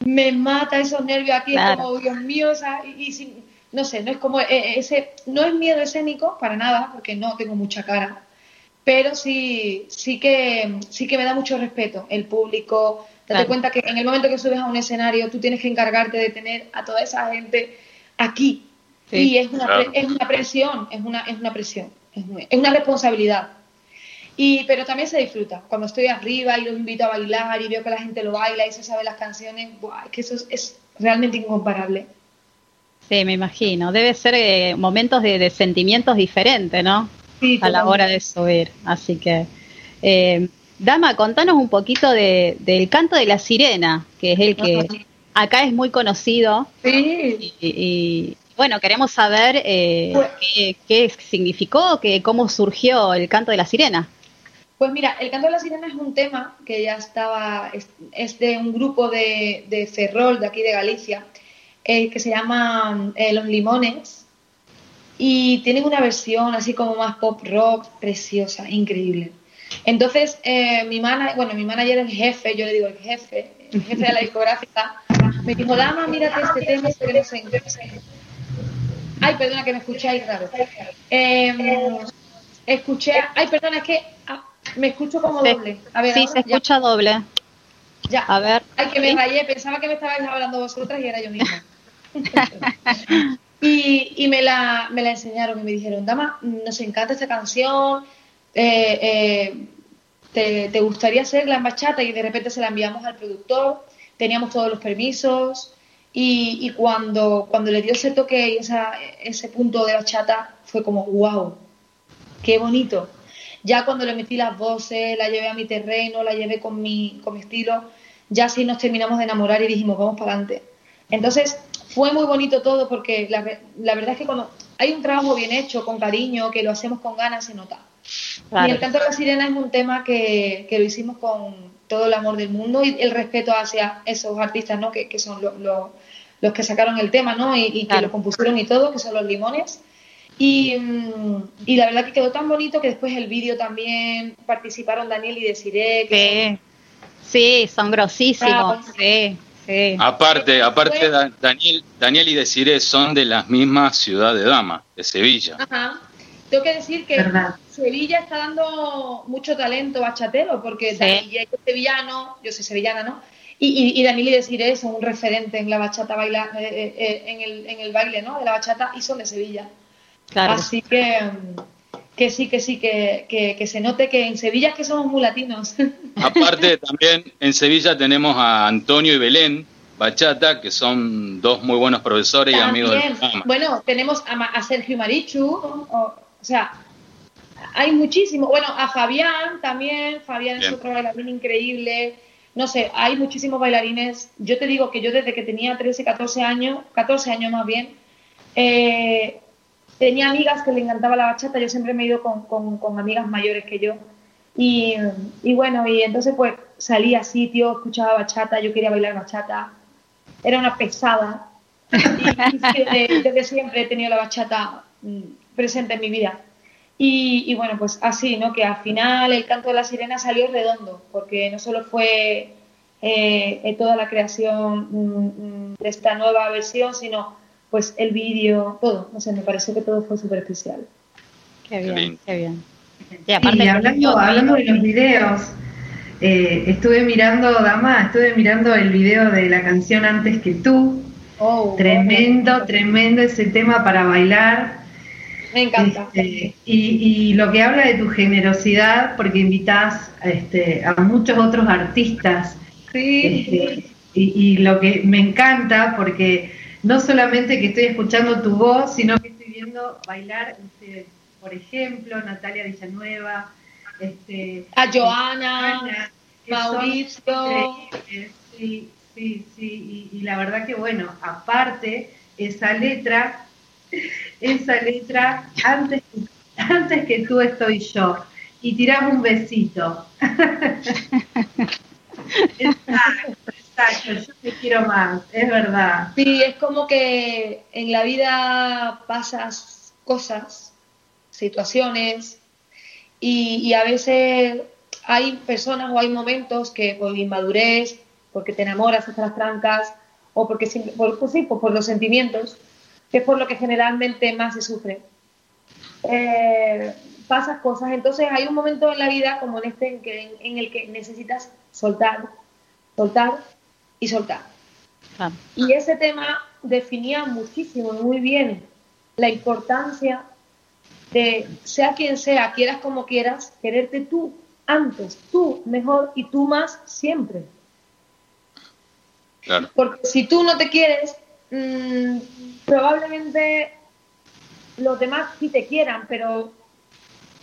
me mata esos nervios aquí, es como, Dios mío, o sea, y, y sin- no sé, no es como eh, ese, no es miedo escénico para nada, porque no tengo mucha cara, pero sí, sí que, sí que me da mucho respeto el público. Date Claro. cuenta que en el momento que subes a un escenario, tú tienes que encargarte de tener a toda esa gente aquí. Sí. Y es una, Claro. pre- es una presión, es una, es una presión, es, muy- es una responsabilidad. Y, pero también se disfruta. Cuando estoy arriba y los invito a bailar y veo que la gente lo baila y se sabe las canciones, ¡buah! es que eso es, es realmente incomparable. Sí, me imagino. Debe ser eh, momentos de, de sentimientos diferentes, ¿no? Sí, a la hora de subir. Así que, eh, Dama, contanos un poquito de, del canto de la sirena, que es el que acá es muy conocido. Sí. Y, y, bueno, queremos saber eh, Pues- qué, qué significó, que, cómo surgió el canto de la sirena. Pues mira, el canto de la sirena es un tema que ya estaba, es, es de un grupo de, de Ferrol, de aquí de Galicia, eh, que se llama eh, Los Limones, y tienen una versión así como más pop rock, preciosa, increíble. Entonces, eh, mi manager, bueno, mi manager, el jefe, yo le digo el jefe, el jefe de la discográfica, me dijo, Dama, mírate este tema, este que no sé en qué". Ay, perdona que me escucháis raro. Eh, escuché, ay, perdona, es que ah, me escucho como doble. A ver, sí, ahora se ya. escucha doble. Ya. A ver. Ay, que me rayé, pensaba que me estabais hablando vosotras y era yo misma. y y me, la, me la enseñaron y me dijeron, Dama, nos encanta esta canción, eh, eh, te, gustaría hacerla en bachata? Y de repente se la enviamos al productor, teníamos todos los permisos y, cuando, cuando le dio ese toque y ese punto de bachata fue como, wow, qué bonito. Ya cuando le metí las voces, la llevé a mi terreno, la llevé con mi, con mi estilo, ya sí nos terminamos de enamorar y dijimos, vamos para adelante. Entonces, fue muy bonito todo porque la, la verdad es que cuando hay un trabajo bien hecho, con cariño, que lo hacemos con ganas, se nota. Claro. Y el canto de la sirena es un tema que, que lo hicimos con todo el amor del mundo y el respeto hacia esos artistas, ¿no? Que, que son lo- lo- los que sacaron el tema, ¿no? Y, y que lo compusieron y todo, que son los limones. Y, mm, y la verdad que quedó tan bonito que después el vídeo también participaron Daniel y Desiree. Que Sí, son grosísimos. Ah, Sí, sí. Aparte, aparte Daniel, Daniel y Desiree son de la misma ciudad de Dama, de Sevilla. Ajá. Tengo que decir que Verdad. Sevilla está dando mucho talento bachatero, porque Sí. Es sevillano, yo soy sevillana, ¿no? Y, y, y Daniel y Desiree son un referente en la bachata baila, eh, eh, eh, en, el, en el baile, ¿no? De la bachata y son de Sevilla. Claro. Así que, que sí, que sí, que, que, que se note que en Sevilla es que somos muy latinos. Aparte, también en Sevilla tenemos a Antonio y Belén Bachata, que son dos muy buenos profesores y amigos de También. Dama. Bueno, tenemos a, Ma- a Sergio Marichu, o, o sea, hay muchísimo. Bueno, a Fabián también. Fabián es otro bailarín increíble. No sé, hay muchísimos bailarines. Yo te digo que yo desde que tenía 13, 14 años, 14 años más bien, eh, tenía amigas que le encantaba la bachata. Yo siempre me he ido con, con- con amigas mayores que yo. Y, y bueno, y entonces pues salía a sitio, escuchaba bachata, yo quería bailar bachata. Era una pesada. Y, desde, desde siempre he tenido la bachata mm, presente en mi vida. Y, y bueno, pues así, ¿no? Que al final el canto de la sirena salió redondo, porque no solo fue eh, eh, toda la creación mm, mm, de esta nueva versión, sino pues el vídeo, todo. No sé, me pareció que todo fue súper especial. Qué bien, qué bien. Y aparte Y hablando, hablando de los videos, eh, estuve mirando, Dama, estuve mirando el video de la canción Antes que tú. Oh, Tremendo, tremendo ese tema para bailar. Me encanta. Este, y, y lo que habla de tu generosidad, porque invitas este, a muchos otros artistas. Sí. Este, y, y lo que me encanta, porque no solamente que estoy escuchando tu voz, sino que estoy viendo bailar, este, por ejemplo, Natalia Villanueva, este, A Joana, Ana, Mauricio. increíbles, Sí, sí, sí, y, y la verdad que bueno, aparte, esa letra, esa letra, antes, antes que tú estoy yo, y tiramos un besito. Exacto, Exacto, yo te quiero más, es verdad. Sí, es como que en la vida pasas cosas, situaciones, y, y a veces hay personas o hay momentos que por inmadurez, porque te enamoras las trancas, o porque por, pues sí, pues por los sentimientos, que es por lo que generalmente más se sufre. Eh, pasas cosas, entonces hay un momento en la vida como en este en, que, en el que necesitas soltar, soltar y soltar. Y ese tema definía muchísimo, muy bien, la importancia de, sea quien sea, quieras como quieras, quererte tú antes, tú mejor y tú más siempre. Claro. Porque si tú no te quieres, mm, probablemente los demás sí te quieran, pero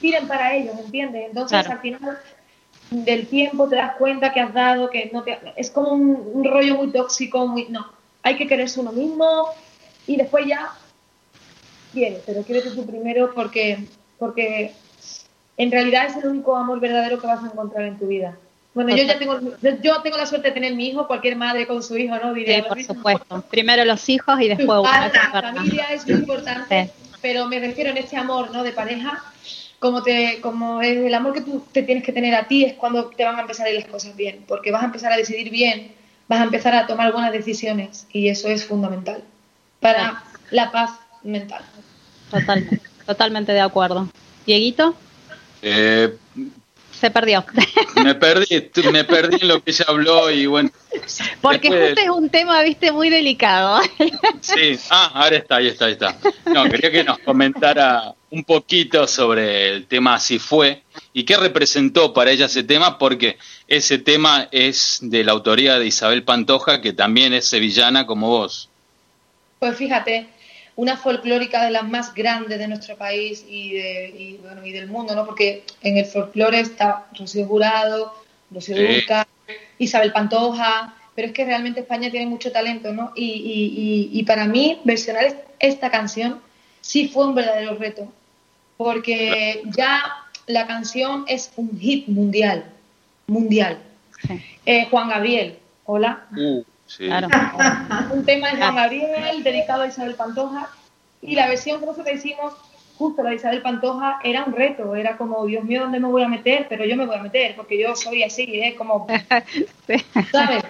tiren para ellos, ¿entiendes? Entonces Claro. al final del tiempo te das cuenta que has dado, que no te... Es como un, un rollo muy tóxico, muy... No, hay que quererse uno mismo y después ya quiere, pero quiérete tú primero porque, porque en realidad es el único amor verdadero que vas a encontrar en tu vida. Bueno, yo ya tengo, yo tengo la suerte de tener mi hijo, cualquier madre con su hijo, ¿no? Diría, Sí, por supuesto. Primero los hijos y después uno. La familia es muy importante, pero me refiero en este amor, ¿no? De pareja, como te, como es el amor que tú te tienes que tener a ti es cuando te van a empezar a ir las cosas bien, porque vas a empezar a decidir bien, vas a empezar a tomar buenas decisiones y eso es fundamental para la paz mental. Totalmente, totalmente de acuerdo. Dieguito, Eh, se perdió. me perdí, me perdí en lo que ella habló y bueno. Porque después- justo es un tema, viste, muy delicado. Sí, ah, ahora está, ahí está, ahí está. No, quería que nos comentara un poquito sobre el tema Si fue y qué representó para ella ese tema, porque ese tema es de la autoría de Isabel Pantoja, que también es sevillana como vos. Pues fíjate, una folclórica de las más grandes de nuestro país y, de, y, bueno, y del mundo, ¿no? Porque en el folclore está Rocío Jurado, Rocío Sí. Isabel Pantoja, pero es que realmente España tiene mucho talento, ¿no? Y, y- y- y para mí, versionar est- esta canción sí fue un verdadero reto, porque ya la canción es un hit mundial, mundial. Eh, Juan Gabriel, hola. Uh, sí. Un tema de Juan Gabriel dedicado a Isabel Pantoja y la versión que nosotros hicimos, justo la de Isabel Pantoja, era un reto, era como, Dios mío, ¿dónde me voy a meter? Pero yo me voy a meter, porque yo soy así, ¿eh? Como, ¿sabes?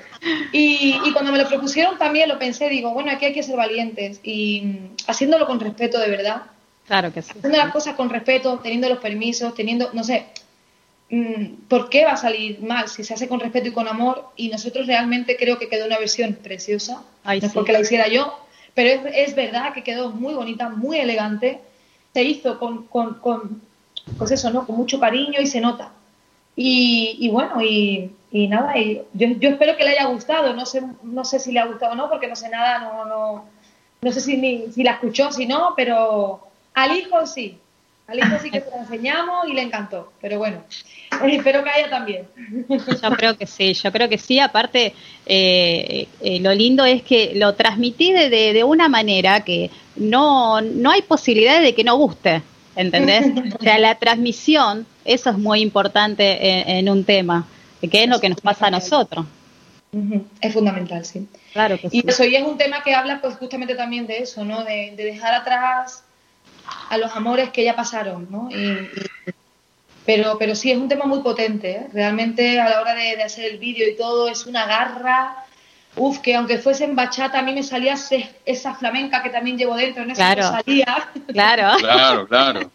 Y, y cuando me lo propusieron también lo pensé, digo, bueno, aquí hay que ser valientes y mm, haciéndolo con respeto de verdad, Claro que sí. haciendo las cosas con respeto, teniendo los permisos, teniendo, no sé, ¿por qué va a salir mal si se hace con respeto y con amor? Y nosotros realmente creo que quedó una versión preciosa, Ay, no es sí. porque la hiciera yo, pero es, es verdad que quedó muy bonita, muy elegante, se hizo con, con, con, pues eso, ¿no? Con mucho cariño y se nota. Y, y bueno, y, y nada, y yo, yo espero que le haya gustado, no sé, no sé si le ha gustado o no, porque no sé nada, no, no, no sé si, ni, si la escuchó, si no, pero al hijo sí, al hijo sí que se la enseñamos y le encantó, pero bueno, espero que a ella también. Yo creo que sí, yo creo que sí. Aparte, eh, eh, lo lindo es que lo transmití de, de, de una manera que no, no hay posibilidad de que no guste, ¿entendés? O sea, la transmisión, eso es muy importante en, en un tema, que es lo que nos pasa a nosotros. Es fundamental, sí. Claro que sí. Y eso, y es un tema que habla pues justamente también de eso, ¿no? De, de dejar atrás a los amores que ya pasaron, ¿no? Y- y- pero, pero sí, es un tema muy potente, ¿eh? Realmente a la hora de, de hacer el vídeo y todo es una garra. Uf, que aunque fuese en bachata, a mí me salía esa flamenca que también llevo dentro, ¿no? Esa Claro. me salía, Claro. Claro, claro.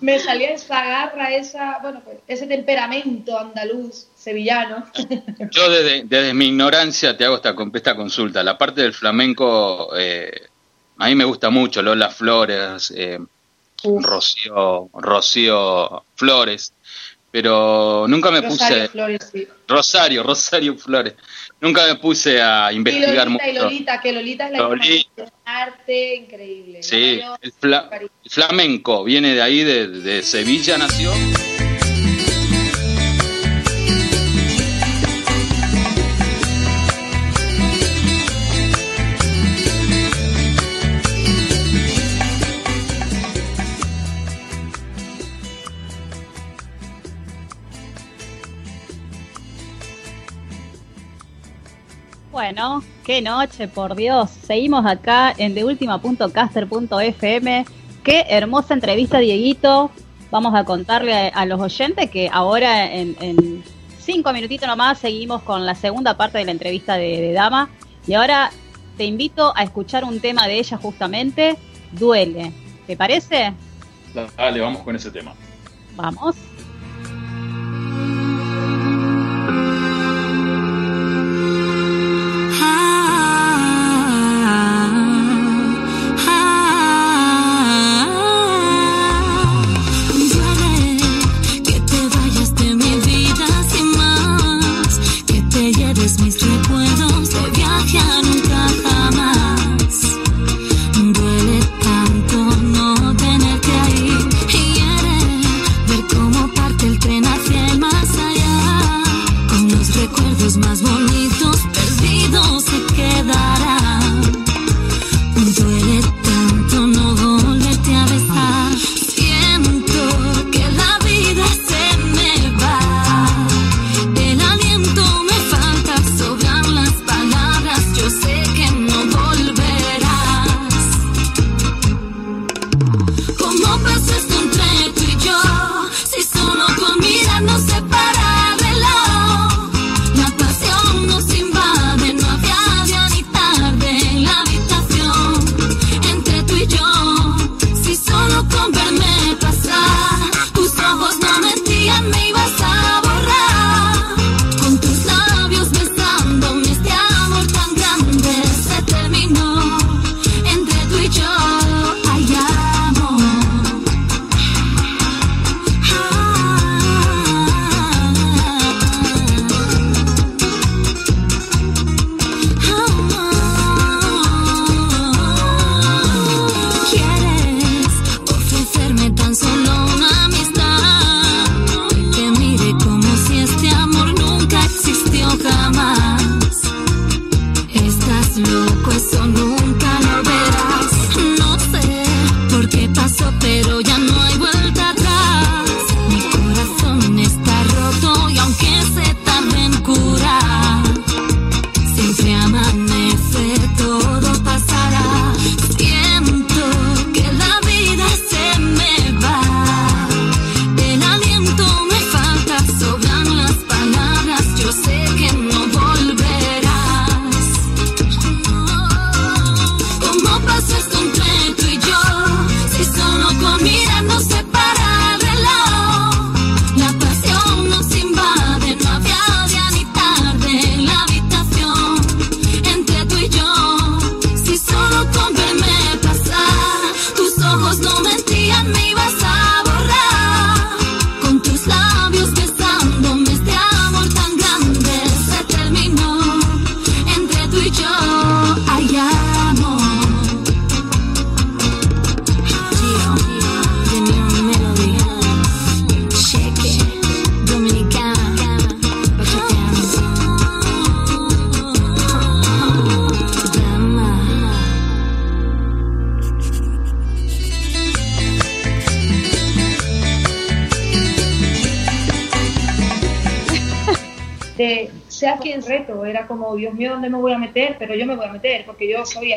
me salía esa garra, esa, bueno, pues, ese temperamento andaluz, sevillano. Yo desde, desde mi ignorancia te hago esta, esta consulta. La parte del flamenco, eh, a mí me gusta mucho, Lola Flores, eh, Rocío, Rocío Flores, pero nunca me Rosario puse... Flores, sí. Rosario, Rosario Flores. Nunca me puse a Y investigar Lolita, y mucho. Lolita, que Lolita es la Lolita. información, arte increíble. Sí, el, fla- el flamenco viene de ahí, de, de Sevilla nació. Bueno, qué noche, por Dios. Seguimos acá en deultima.caster.fm. Qué hermosa entrevista, Dieguito. Vamos a contarle a, a los oyentes que ahora en, en cinco minutitos nomás seguimos con la segunda parte de la entrevista de, de Dama. Y ahora te invito a escuchar un tema de ella justamente, Duele. ¿Te parece? Dale, vamos con ese tema. Vamos.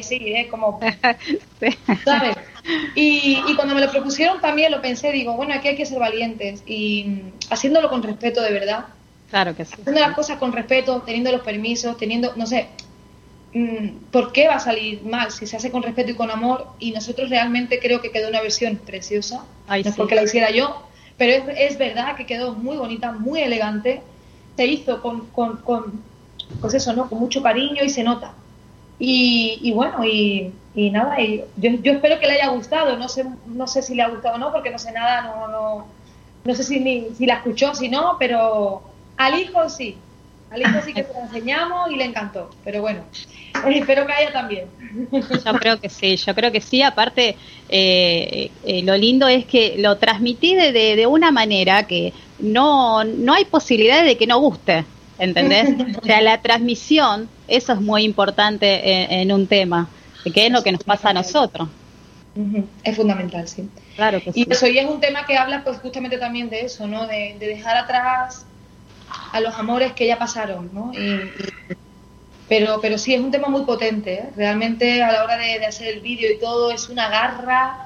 Soy así, es como, ¿sabes? Y, y cuando me lo propusieron también lo pensé, digo, bueno, aquí hay que ser valientes y mm, haciéndolo con respeto de verdad, Claro que sí. haciendo las cosas con respeto, teniendo los permisos, teniendo, no sé, mm, ¿por qué va a salir mal si se hace con respeto y con amor? Y nosotros realmente creo que quedó una versión preciosa, Ay, no es sí. porque la hiciera yo, pero es, es verdad que quedó muy bonita, muy elegante, se hizo con, con, con, pues eso, ¿no? Con mucho cariño y se nota. Y, y bueno, y, y nada, y yo, yo espero que le haya gustado, no sé, no sé si le ha gustado o no, porque no sé nada, no, no, no sé si, ni- si la escuchó, si no, pero al hijo sí, al hijo sí que se la enseñamos y le encantó, pero bueno, espero que a ella también. Yo creo que sí, yo creo que sí. Aparte, eh, eh, lo lindo es que lo transmití de, de, de una manera que no, no hay posibilidad de que no guste, ¿entendés? O sea, la transmisión, eso es muy importante en, en un tema, que es lo que nos pasa a nosotros. Es fundamental, sí. Claro que sí. Y eso y es un tema que habla pues justamente también de eso, ¿no? De, de dejar atrás a los amores que ya pasaron, ¿no? Y, y- Pero, pero sí, es un tema muy potente. ¿eh? Realmente a la hora de, de hacer el vídeo y todo es una garra.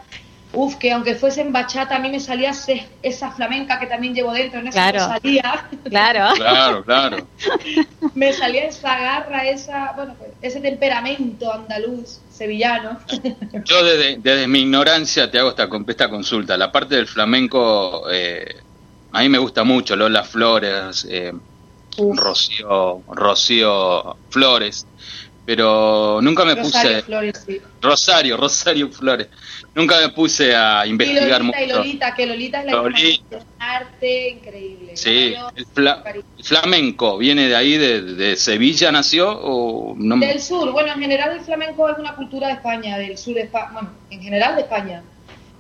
Uf, que aunque fuese en bachata, a mí me salía se- esa flamenca que también llevo dentro, en Claro. me salía. Claro. Claro, claro. me salía esa garra, esa, bueno, pues, ese temperamento andaluz, sevillano. Yo desde, desde mi ignorancia te hago esta, esta consulta. La parte del flamenco, eh, a mí me gusta mucho, Lola Flores, eh, Rocío, Rocío Flores, pero nunca me Rosario puse... Flores, sí. Rosario, Rosario Flores. Nunca me puse a Y investigar Lolita, y mucho. Lolita, que Lolita es la Lolita. de arte increíble. Sí, el, fla- el flamenco viene de ahí, de, de Sevilla nació o no? Del sur, bueno, en general el flamenco es una cultura de España, del sur de España, bueno, en general de España.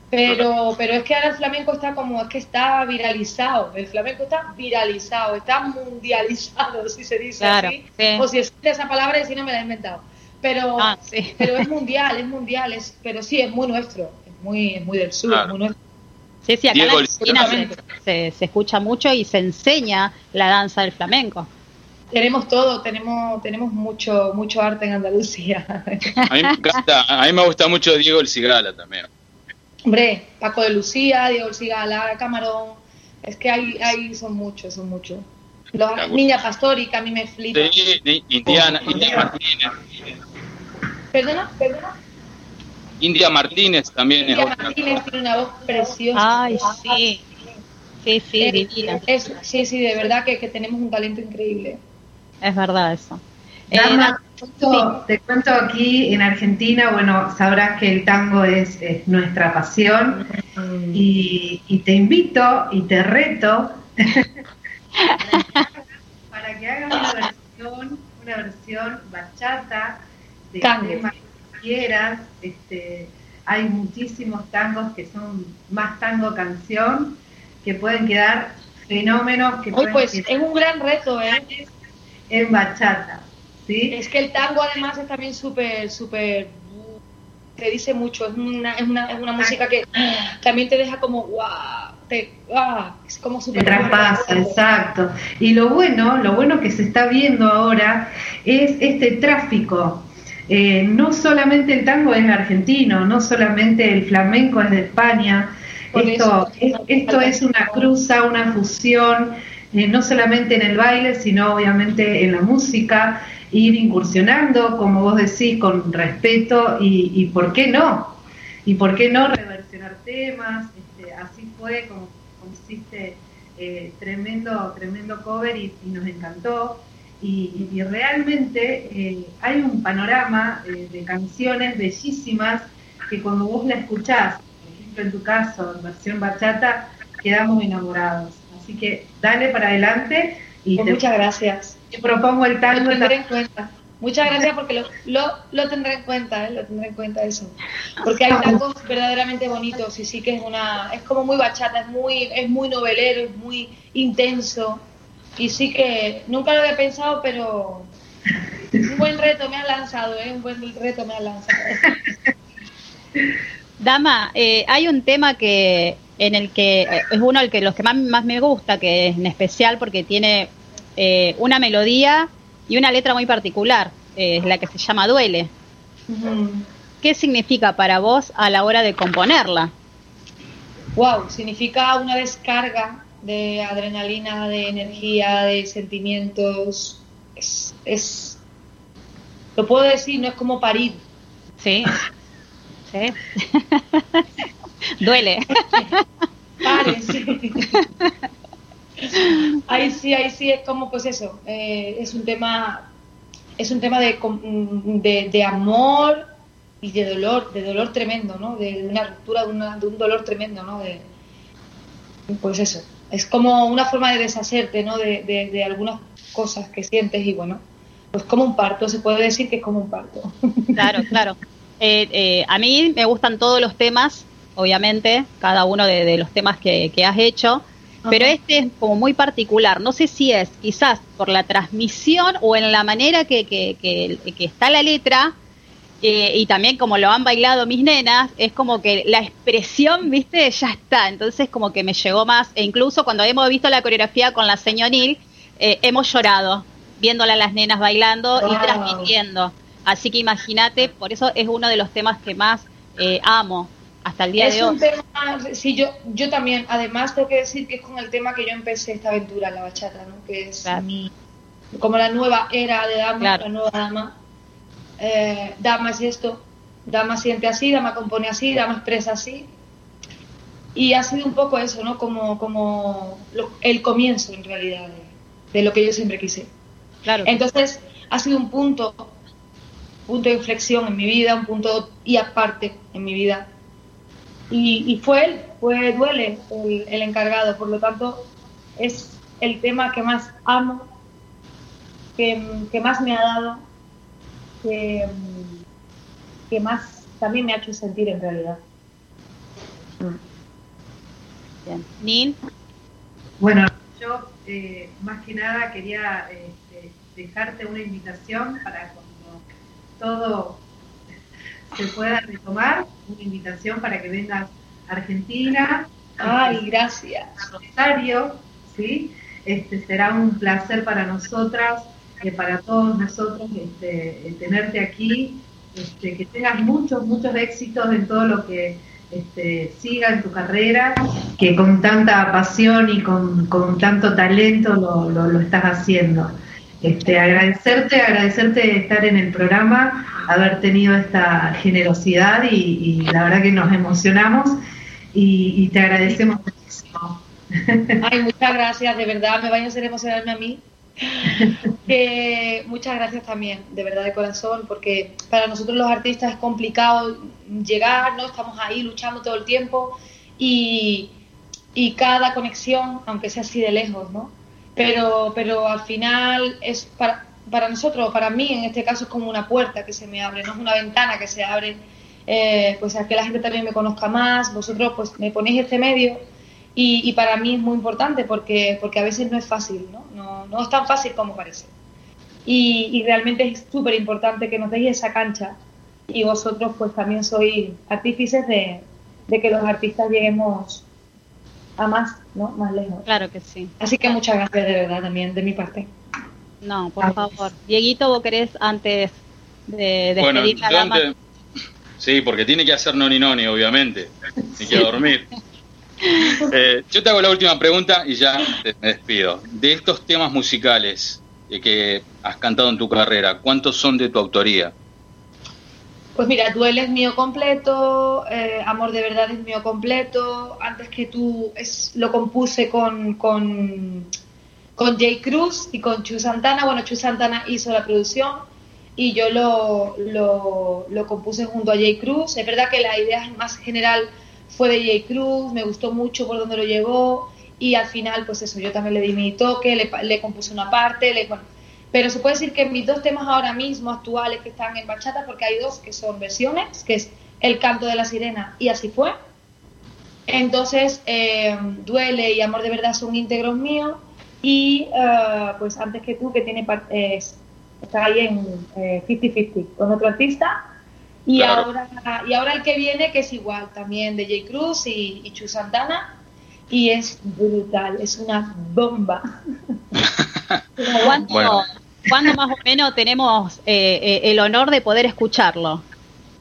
Pero, pero es que ahora el flamenco está como, es que está viralizado, el flamenco está viralizado, está mundializado, si se dice Claro, así. sí. O si existe esa palabra y si no me la he inventado. Pero, Ah, sí. pero es mundial, es mundial, es, pero sí, es muy nuestro, es muy, es muy del sur, Claro. es muy nuestro. Sí, sí, acá en Argentina se- se escucha mucho y se enseña la danza del flamenco. Tenemos todo, tenemos, tenemos mucho, mucho arte en Andalucía. A mí me encanta, a mí me gusta mucho Diego El Cigala también. Hombre, Paco de Lucía, Diego El Cigala, Camarón, es que hay, hay son muchos, son muchos. Los. Niña Pastori, que a mí me flipa. Sí, Indiana, India Martínez. Perdona, perdona. India Martínez también es otra. Martínez tiene una voz preciosa. Ay, sí. Sí, sí, Eh, divina. es- sí, sí, de verdad que, que tenemos un talento increíble. Es verdad eso. Eh, Dama, sí. te cuento- aquí en Argentina, bueno, sabrás que el tango es, es nuestra pasión y, y te invito y te reto para que hagas una versión, una versión bachata de temas que quieras. Este, hay muchísimos tangos que son más tango canción que pueden quedar fenómenos que Hoy pueden pues quedar es un gran reto, ¿eh? en bachata. ¿Sí? Es que el tango además es también súper, súper... Te dice mucho, es una, es una, es una música que también te deja como, wow, te, ah, es como Te súper... traspasa, exacto. Y lo bueno, lo bueno que se está viendo ahora es este tráfico. Eh, no solamente el tango es argentino, no solamente el flamenco es de España. Por Esto, es, esto es una cruza, una fusión, eh, no solamente en el baile, sino obviamente en la música, ir incursionando, como vos decís, con respeto y, y por qué no, y por qué no reversionar temas, este, así fue como, hiciste eh, tremendo, tremendo cover y, nos encantó. Y, realmente eh, hay un panorama eh, de canciones bellísimas que cuando vos la escuchás, por ejemplo en tu caso, en versión bachata, quedamos enamorados. Así que dale para adelante y muchas gracias. Te propongo el Lo tango. tendré en cuenta. Muchas gracias porque lo, lo, lo tendré en cuenta, ¿eh? lo tendré en cuenta eso. Porque hay tangos verdaderamente bonitos y sí que es una, es como muy bachata, es muy, es muy novelero, es muy intenso. Y sí que nunca lo había pensado, pero un buen reto me has lanzado, ¿eh? un buen reto me has lanzado. Dama, eh, hay un tema que en el que eh, es uno de los que más, más me gusta, que es en especial porque tiene eh, una melodía y una letra muy particular, eh, la que se llama Duele. ¿Qué significa para vos a la hora de componerla? Wow, significa una descarga de adrenalina, de energía, de sentimientos. Es, es, lo puedo decir, no es como parir. Sí. Sí. Duele. Pare, sí. Ahí sí, ahí sí es como pues eso, eh, es un tema, es un tema de, com- de, de amor y de dolor, de dolor tremendo, ¿no? De, una ruptura, de, una- de un dolor tremendo, ¿no? De, pues eso, es como una forma de deshacerte, ¿no? De, de, algunas cosas que sientes y bueno, pues como un parto, se puede decir que es como un parto. Claro, claro. Eh, eh, a mí me gustan todos los temas, obviamente, cada uno de, los temas que has hecho, pero este es como muy particular. No sé si es quizás por la transmisión o en la manera que, que, que- que está la letra. eh, y también como lo han bailado mis nenas, es como que la expresión, viste, ya está. Entonces como que me llegó más. E incluso cuando hemos visto la coreografía con la señoril, eh, hemos llorado. viéndola a las nenas bailando y transmitiendo. Así que imagínate, por eso es uno de los temas que más eh, amo hasta el día es de hoy. un tema, sí, yo, yo también, además tengo que decir que es con el tema que yo empecé esta aventura, la bachata, ¿no? que es mi, como la nueva era de dama, la nueva dama. Eh, dama es esto, dama siente así, dama compone así, dama expresa así. Y ha sido un poco eso, ¿no? Como, como lo- el comienzo en realidad de, de lo que yo siempre quise. Claro. Entonces, ha sido un punto, punto de inflexión en mi vida, un punto y aparte en mi vida. Y, y fue él, fue Duele el, el encargado, por lo tanto, es el tema que más amo, que, que más me ha dado, que, que más también me ha hecho sentir en realidad. Bien. Nin, Bueno, yo eh, más que nada quería este, dejarte una invitación para cuando todo se pueda retomar, una invitación para que vengas a Argentina. Ay, gracias. A Rosario, ¿sí? Este, será un placer para nosotras, eh, para todos nosotros, este, eh, tenerte aquí, este, que tengas muchos, muchos éxitos en todo lo que este, siga en tu carrera, que con tanta pasión y con, con tanto talento lo, lo, lo estás haciendo. Este, agradecerte, agradecerte de estar en el programa, haber tenido esta generosidad y, y la verdad que nos emocionamos y, y te agradecemos muchísimo. Ay, muchas gracias, de verdad, me vaya a hacer emocionarme a mí. Que muchas gracias también, de verdad, de corazón, porque para nosotros los artistas es complicado llegar, ¿no? Estamos ahí luchando todo el tiempo y, y cada conexión, aunque sea así de lejos, ¿no? Pero, pero al final es para, para nosotros, para mí en este caso es como una puerta que se me abre, no es una ventana que se abre, eh, pues a que la gente también me conozca más, vosotros pues me ponéis este medio y, y para mí es muy importante porque, porque a veces no es fácil, ¿no? No, no es tan fácil como parece. Y, y realmente es súper importante que nos deis esa cancha y vosotros pues también sois artífices de, de que los artistas lleguemos a más, ¿no? Más lejos. Claro que sí. Así que muchas gracias de verdad también de mi parte. No, por favor. Dieguito, ¿vos querés antes de Bueno, despedir la yo dama? antes- sí, porque tiene que hacer noni noni, obviamente. Tiene que dormir. Eh, yo te hago la última pregunta y ya te- me despido. De estos temas musicales eh, que has cantado en tu carrera, ¿cuántos son de tu autoría? Pues mira, Duele es mío completo, eh, Amor de verdad es mío completo, Antes que tú es, lo compuse con, con, con Jay Cruz y con Chu Santana. Bueno, Chu Santana hizo la producción y yo lo, lo, compuse junto a Jay Cruz. Es verdad que la idea más general fue de Jay Cruz, me gustó mucho por donde lo llevó y al final, pues eso, yo también le di mi toque, le compuse una parte, le, bueno, pero se puede decir que mis dos temas ahora mismo actuales que están en bachata, porque hay dos que son versiones, que es El canto de la sirena y Así fue. Entonces, eh, Duele y Amor de verdad son íntegros míos. Y eh, pues Antes que tú, que tiene par- es- está ahí en eh, 50-50 con otro artista. Y, Claro. ahora, y ahora el que viene, que es igual también de J. Cruz y, y Chu Santana. Y es brutal, es una bomba. ¿Cuándo, Bueno. cuándo más o menos tenemos eh, eh, el honor de poder escucharlo?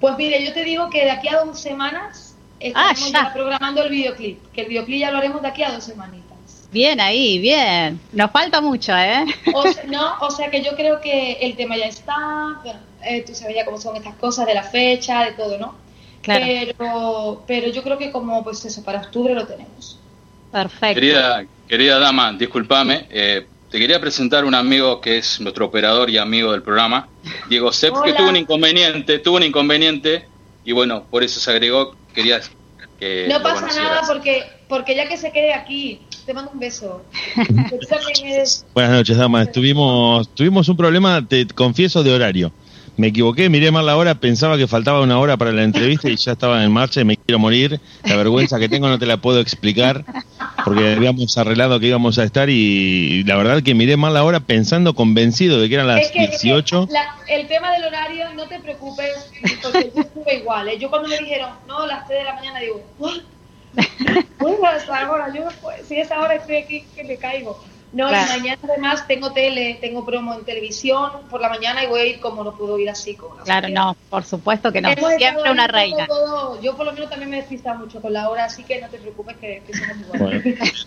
Pues mire, yo te digo que de aquí a dos semanas estamos Ah, ya. ya programando el videoclip, que el videoclip ya lo haremos de aquí a dos semanitas. Bien ahí, bien. Nos falta mucho, ¿eh? O sea, no, o sea que yo creo que el tema ya está, bueno, eh, tú sabes ya cómo son estas cosas de la fecha, de todo, ¿no? Claro. Pero, pero yo creo que como, pues eso, para octubre lo tenemos. Perfecto. Querida, querida dama, discúlpame, eh, te quería presentar un amigo que es nuestro operador y amigo del programa, Diego Sepp, que tuvo un inconveniente, tuvo un inconveniente y bueno, por eso se agregó, quería que no pasa nada porque, porque ya que se quede aquí, te mando un beso. Buenas noches, damas. Tuvimos, tuvimos un problema, te confieso, de horario. Me equivoqué, miré mal la hora, pensaba que faltaba una hora para la entrevista y ya estaba en marcha y me quiero morir. La vergüenza que tengo no te la puedo explicar porque habíamos arreglado que íbamos a estar y la verdad que miré mal la hora pensando convencido de que eran las Es que- es que 18. la- el tema del horario, no te preocupes, porque yo estuve igual. ¿eh? Yo cuando me dijeron, no, las 3 de la mañana, digo, ¿what? Bueno, hasta ahora, yo, pues, si es ahora estoy aquí, que me caigo. No, Claro. y mañana además tengo tele, tengo promo en televisión por la mañana y voy a ir como no puedo ir así. Como Claro, no, por supuesto que no. Hemos Siempre una todo, reina. todo. Yo por lo menos también me despista mucho con la hora, así que no te preocupes que, que somos iguales.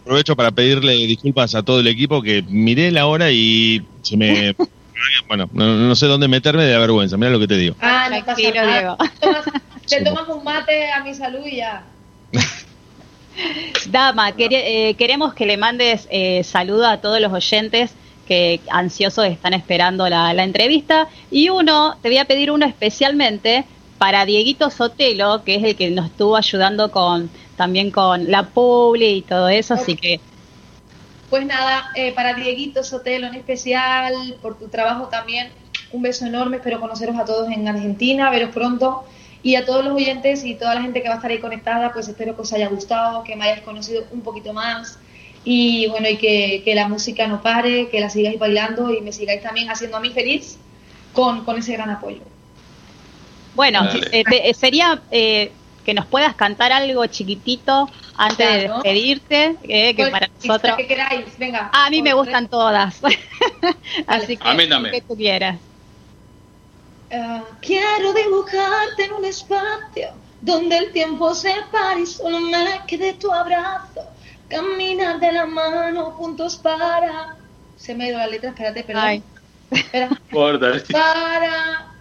Aprovecho para pedirle disculpas a todo el equipo que miré la hora y se me... Bueno, no, no sé dónde meterme de la vergüenza, mira lo que te digo. Ah, no pasa nada. Tomas- te tomas un mate a mi salud y ya. Dama, quere- eh, queremos que le mandes eh, saludo a todos los oyentes que ansiosos están esperando la, la entrevista. Y uno, te voy a pedir uno especialmente para Dieguito Sotelo, que es el que nos estuvo ayudando con también con la publi y todo eso, así que Pues nada, eh, para Dieguito Sotelo en especial, por tu trabajo también, un beso enorme, espero conoceros a todos en Argentina, veros pronto. Y a todos los oyentes y toda la gente que va a estar ahí conectada, pues espero que os haya gustado, que me hayáis conocido un poquito más. Y bueno, y que, que la música no pare, que la sigáis bailando y me sigáis también haciendo a mí feliz con, con ese gran apoyo. bueno, eh, te- eh, sería eh, que nos puedas cantar algo chiquitito antes de despedirte, eh, que Pues, para nosotros... que queráis, venga. A mí me gustan todas. Así que, A mí también. lo que tú quieras. Ah, quiero dibujarte en un espacio donde el tiempo se pare y solo me quede tu abrazo. Caminar de la mano juntos para. Se me ha ido la letra, espérate, perdón. Ay. Espera. Para.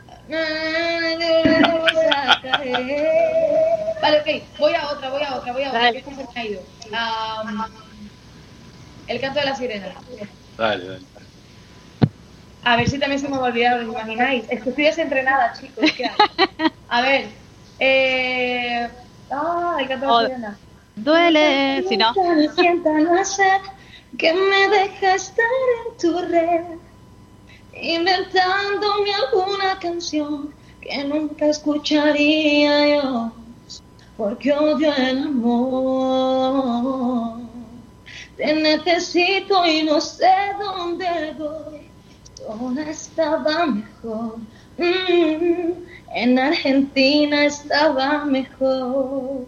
Vale, ok, voy a otra, voy a otra, voy a otra, que esta se me ha ido. Ah, el canto de la sirena. Dale, dale. A ver si también se me va a olvidar, ¿os imagináis? Es que estoy desentrenada, chicos. ¿qué hay? A ver. Eh... Ah, el canto de Oh, la sirena. Duele, si no. Que me deja estar en tu red, inventándome alguna canción que nunca escucharía yo, porque odio el amor. Te necesito y no sé dónde voy, todo estaba mejor. Mm, en Argentina estaba mejor.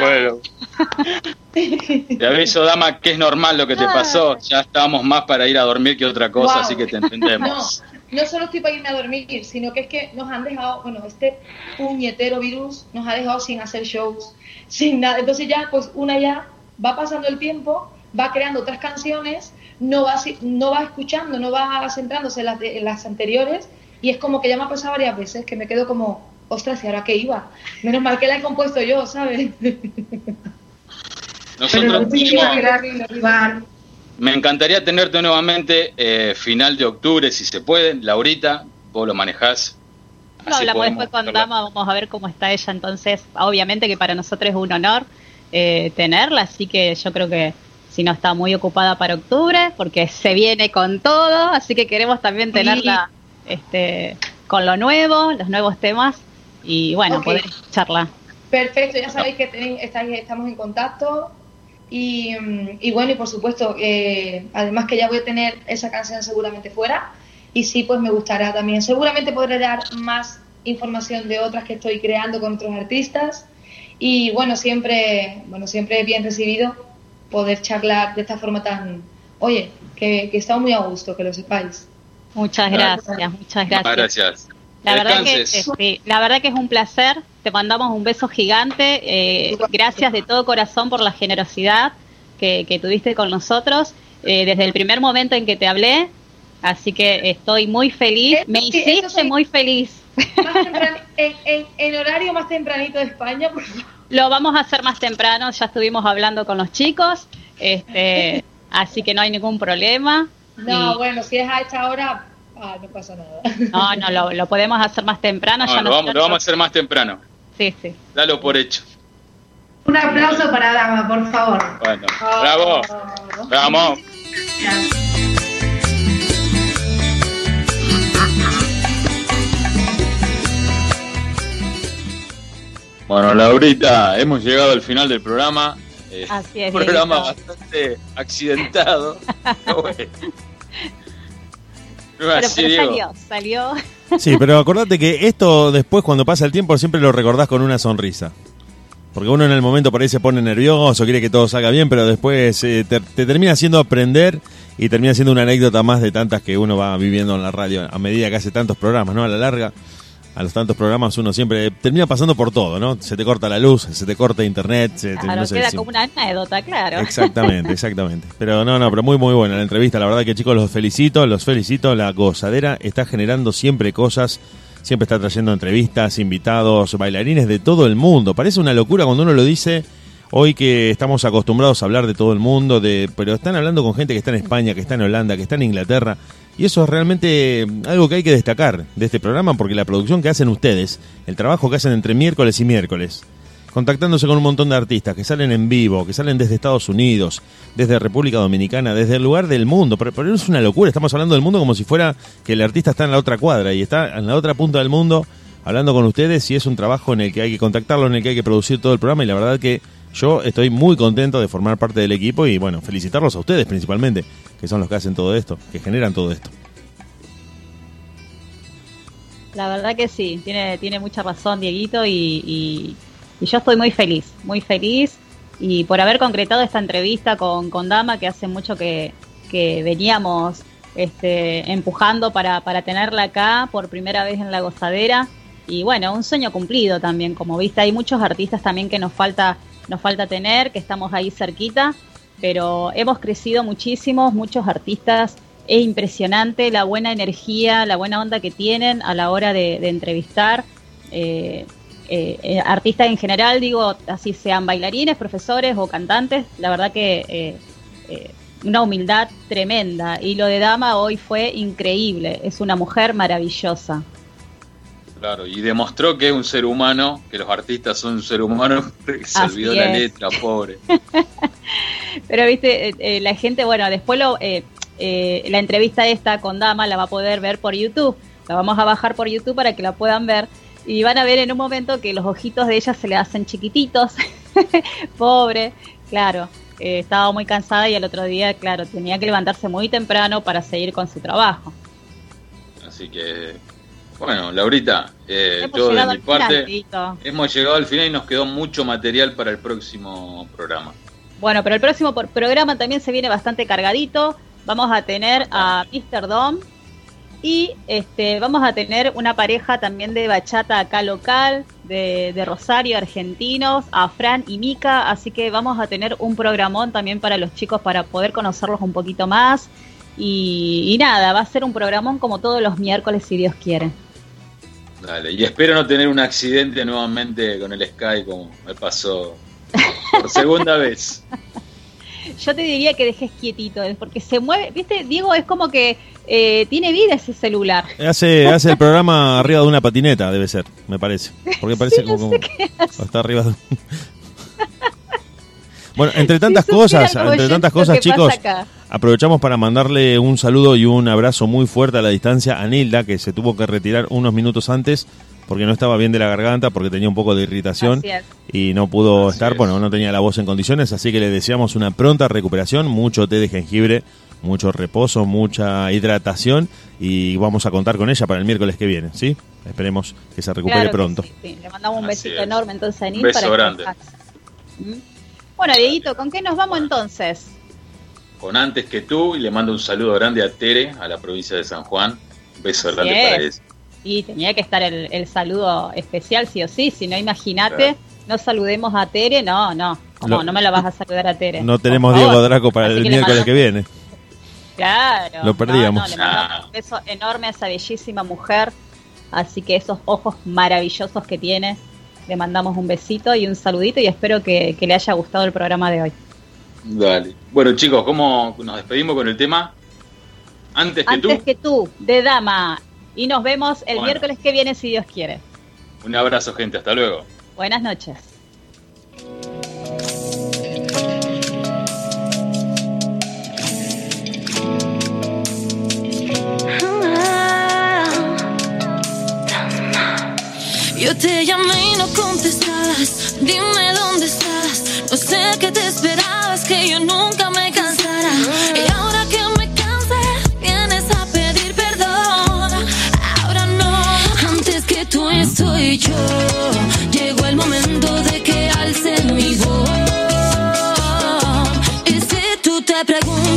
Bueno. Te aviso, dama, que es normal lo que te pasó. Ya estábamos más para ir a dormir que otra cosa, así que te No, entendemos. no solo estoy para irme a dormir, sino que es que nos han dejado, bueno, este puñetero virus nos ha dejado sin hacer shows, sin nada. Entonces ya, pues una ya va pasando el tiempo, va creando otras canciones, no va, no va escuchando, no va centrándose en las, de- en las anteriores y es como que ya me ha pasado varias veces que me quedo como, ostras, ¿y ahora qué iba? Menos mal que la he compuesto yo, ¿sabes? Nosotros Iván. me encantaría tenerte nuevamente eh, final de octubre, si se puede. Laurita, vos lo manejás. Hablamos después con hablar. Dama, vamos a ver cómo está ella. Entonces, obviamente que para nosotros es un honor eh, tenerla, así que yo creo que si no está muy ocupada para octubre, porque se viene con todo, así que queremos también Sí. tenerla este, con lo nuevo, los nuevos temas y bueno, Ok. poder escucharla. Perfecto, ya sabéis que tenéis, estáis, estamos en contacto. Y, mm, y bueno, y por supuesto, eh, además que ya voy a tener esa canción seguramente fuera. Y sí, pues me gustará también. Seguramente podré dar más información de otras que estoy creando con otros artistas. Y bueno, siempre, bueno, siempre es bien recibido poder charlar de esta forma tan. Oye, que, que estamos muy a gusto, que lo sepáis. Muchas Gracias. gracias, muchas Muchas gracias. La verdad, que, sí, la verdad que es un placer. Te mandamos un beso gigante. eh, gracias de todo corazón por la generosidad que, que tuviste con nosotros eh, desde el primer momento en que te hablé. Así que estoy muy feliz. Me hiciste sí. muy feliz. Más tempran- en, en- en horario más tempranito de España, por favor. Lo vamos a hacer más temprano. Ya estuvimos hablando con los chicos. Este, así que no hay ningún problema. No, Y- bueno, si es a esta hora, ah, no pasa nada. no, no, lo, lo podemos hacer más temprano. No, ya lo, vamos, nosotros- lo vamos a hacer más temprano. Sí, sí. Dalo por hecho. Un aplauso para Dama, por favor. Bueno, bravo. Vamos. Bueno, Laurita, hemos llegado al final del programa. Eh, Así es, un programa bastante accidentado. pero bueno. Pero, salió, salió. Sí, pero acordate que esto después cuando pasa el tiempo siempre lo recordás con una sonrisa. Porque uno en el momento por ahí se pone nervioso, quiere que todo salga bien, pero después eh, te, te termina haciendo aprender y termina siendo una anécdota más de tantas que uno va viviendo en la radio a medida que hace tantos programas, ¿no? A la larga, a los tantos programas uno siempre termina pasando por todo, ¿no? Se te corta la luz, se te corta internet, se te- Claro, no sé, queda como una anécdota, claro. Exactamente, exactamente. Pero no, no, pero muy, muy buena la entrevista. La verdad que chicos, los felicito, los felicito. La gozadera está generando siempre cosas, siempre está trayendo entrevistas, invitados, bailarines de todo el mundo. Parece una locura cuando uno lo dice hoy que estamos acostumbrados a hablar de todo el mundo, de, pero están hablando con gente que está en España, que está en Holanda, que está en Inglaterra. Y eso es realmente algo que hay que destacar de este programa porque la producción que hacen ustedes, el trabajo que hacen entre miércoles y miércoles, contactándose con un montón de artistas que salen en vivo, que salen desde Estados Unidos, desde República Dominicana, desde el lugar del mundo. Pero, pero es una locura, estamos hablando del mundo como si fuera que el artista está en la otra cuadra y está en la otra punta del mundo hablando con ustedes y es un trabajo en el que hay que contactarlo, en el que hay que producir todo el programa y la verdad que yo estoy muy contento de formar parte del equipo y bueno, felicitarlos a ustedes principalmente, que son los que hacen todo esto, que generan todo esto. La verdad que sí, tiene, tiene mucha razón Dieguito y, y- yo estoy muy feliz, muy feliz y por haber concretado esta entrevista con, con Dama que hace mucho que, que veníamos este, empujando para, para tenerla acá por primera vez en la gozadera y bueno, un sueño cumplido también, como viste, hay muchos artistas también que nos falta, nos falta tener, que estamos ahí cerquita, pero hemos crecido muchísimo, muchos artistas es impresionante la buena energía, la buena onda que tienen a la hora de, de entrevistar. eh, eh, eh, artistas en general, digo, así sean bailarines, profesores o cantantes, la verdad que una humildad tremenda. Y lo de Dama hoy fue increíble, es una mujer maravillosa. Claro, y demostró que es un ser humano, que los artistas son un ser humano, que se Así olvidó la letra, pobre. Pero viste, eh, eh, la gente, bueno, después lo, eh, eh, la entrevista esta con Dama la va a poder ver por YouTube. La vamos a bajar por YouTube para que la puedan ver. Y van a ver en un momento que los ojitos de ella se le hacen chiquititos. Pobre, claro. eh, estaba muy cansada y el otro día, claro, tenía que levantarse muy temprano para seguir con su trabajo. Así que, bueno, Laurita, eh, yo de mi parte hemos llegado al final y nos quedó mucho material para el próximo programa. Bueno, pero el próximo programa también se viene bastante cargadito. Vamos a tener a Mr. Dom y este vamos a tener una pareja también de bachata acá local, de, de Rosario, argentinos, a Fran y Mica. Así que vamos a tener un programón también para los chicos para poder conocerlos un poquito más. Y nada, va a ser un programón como todos los miércoles si Dios quiere. Dale, y espero no tener un accidente nuevamente con el Sky como me pasó por segunda vez. Yo te diría que dejes quietito, porque se mueve, viste, Diego, es como que eh, tiene vida ese celular. Hace, hace el programa arriba de una patineta, debe ser, me parece. Porque parece como, como- está arriba de... Bueno, entre tantas cosas, entre tantas cosas, chicos, aprovechamos para mandarle un saludo y un abrazo muy fuerte a la distancia a Nilda, que se tuvo que retirar unos minutos antes porque no estaba bien de la garganta, porque tenía un poco de irritación y no pudo Así estar, es. bueno, no tenía la voz en condiciones, así que le deseamos una pronta recuperación, mucho té de jengibre, mucho reposo, mucha hidratación y vamos a contar con ella para el miércoles que viene, ¿sí? Esperemos que se recupere Claro que pronto. sí, sí. Le mandamos un Así besito es. enorme entonces a Nil Un beso para grande. ¿Mm? Bueno, Dieguito, ¿con qué nos vamos entonces? Con antes que tú, y le mando un saludo grande a Tere, a la provincia de San Juan. Un beso grande para ella. Y tenía que estar el, el saludo especial, sí o sí. Si no, imagínate, no saludemos a Tere. No, no. ¿Cómo? Lo- no me la vas a saludar a Tere. No tenemos. Diego Draco para Así el que miércoles que viene. Claro. Lo perdíamos. No, no, le mandamos un beso enorme a esa bellísima mujer. Así que esos ojos maravillosos que tiene, le mandamos un besito y un saludito y espero que, que le haya gustado el programa de hoy. Dale. Bueno, chicos, ¿cómo nos despedimos con el tema? Antes que Antes tú, que tú, de Dama. Y nos vemos el Bueno. miércoles que viene, si Dios quiere. un abrazo, gente. Hasta luego. Buenas noches. Yo te llamé y no contestabas. Dime dónde estás. No sé qué te esperabas, que yo nunca me cansara. soy yo. Llegó el momento de que alce mi voz. Y si tú te preguntas.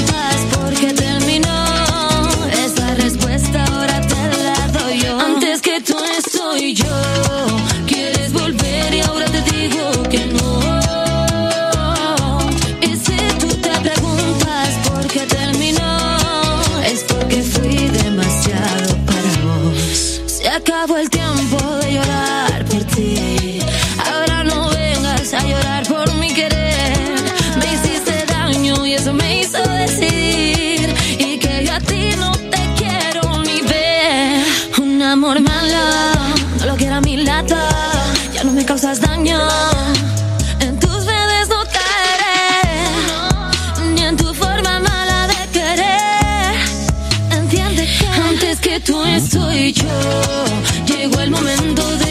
tú estoy yo. Llegó el momento de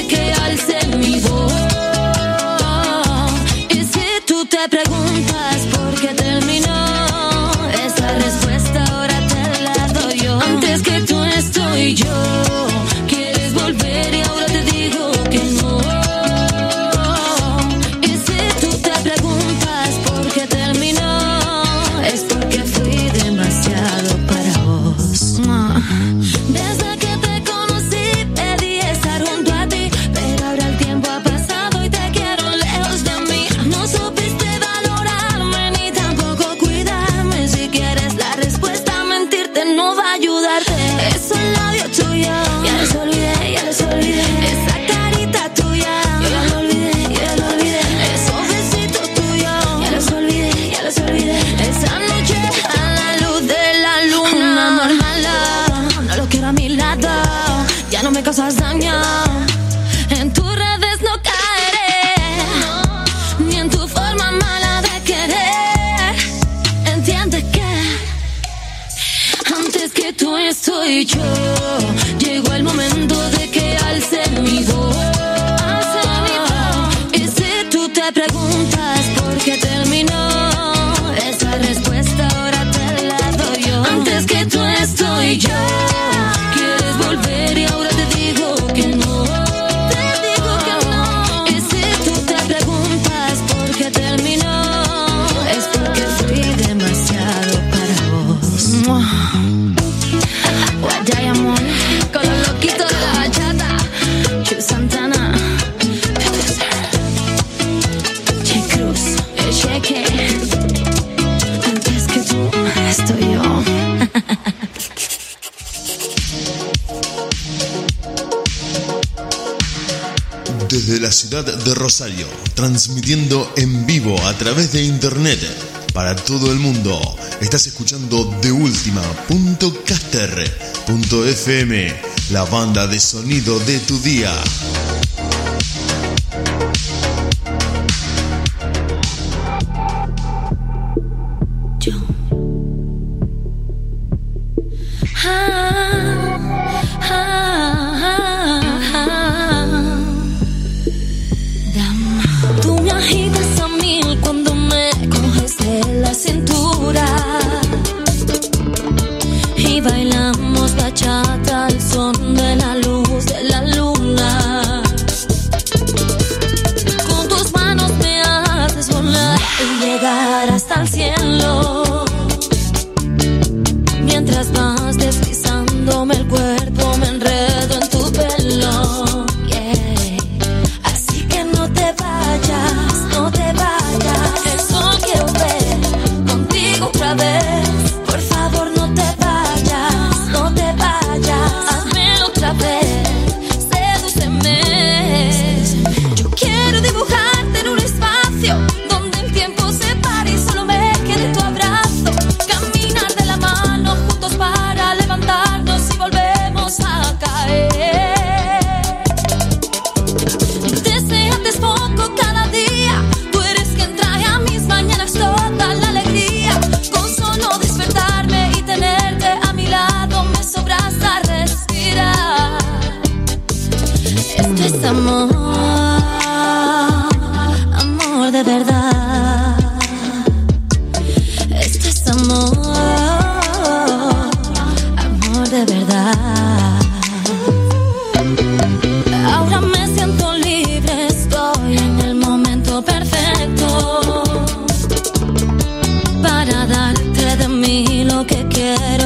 en vivo a través de internet para todo el mundo. Estás escuchando deultima.caster.fm, la banda de sonido de tu día.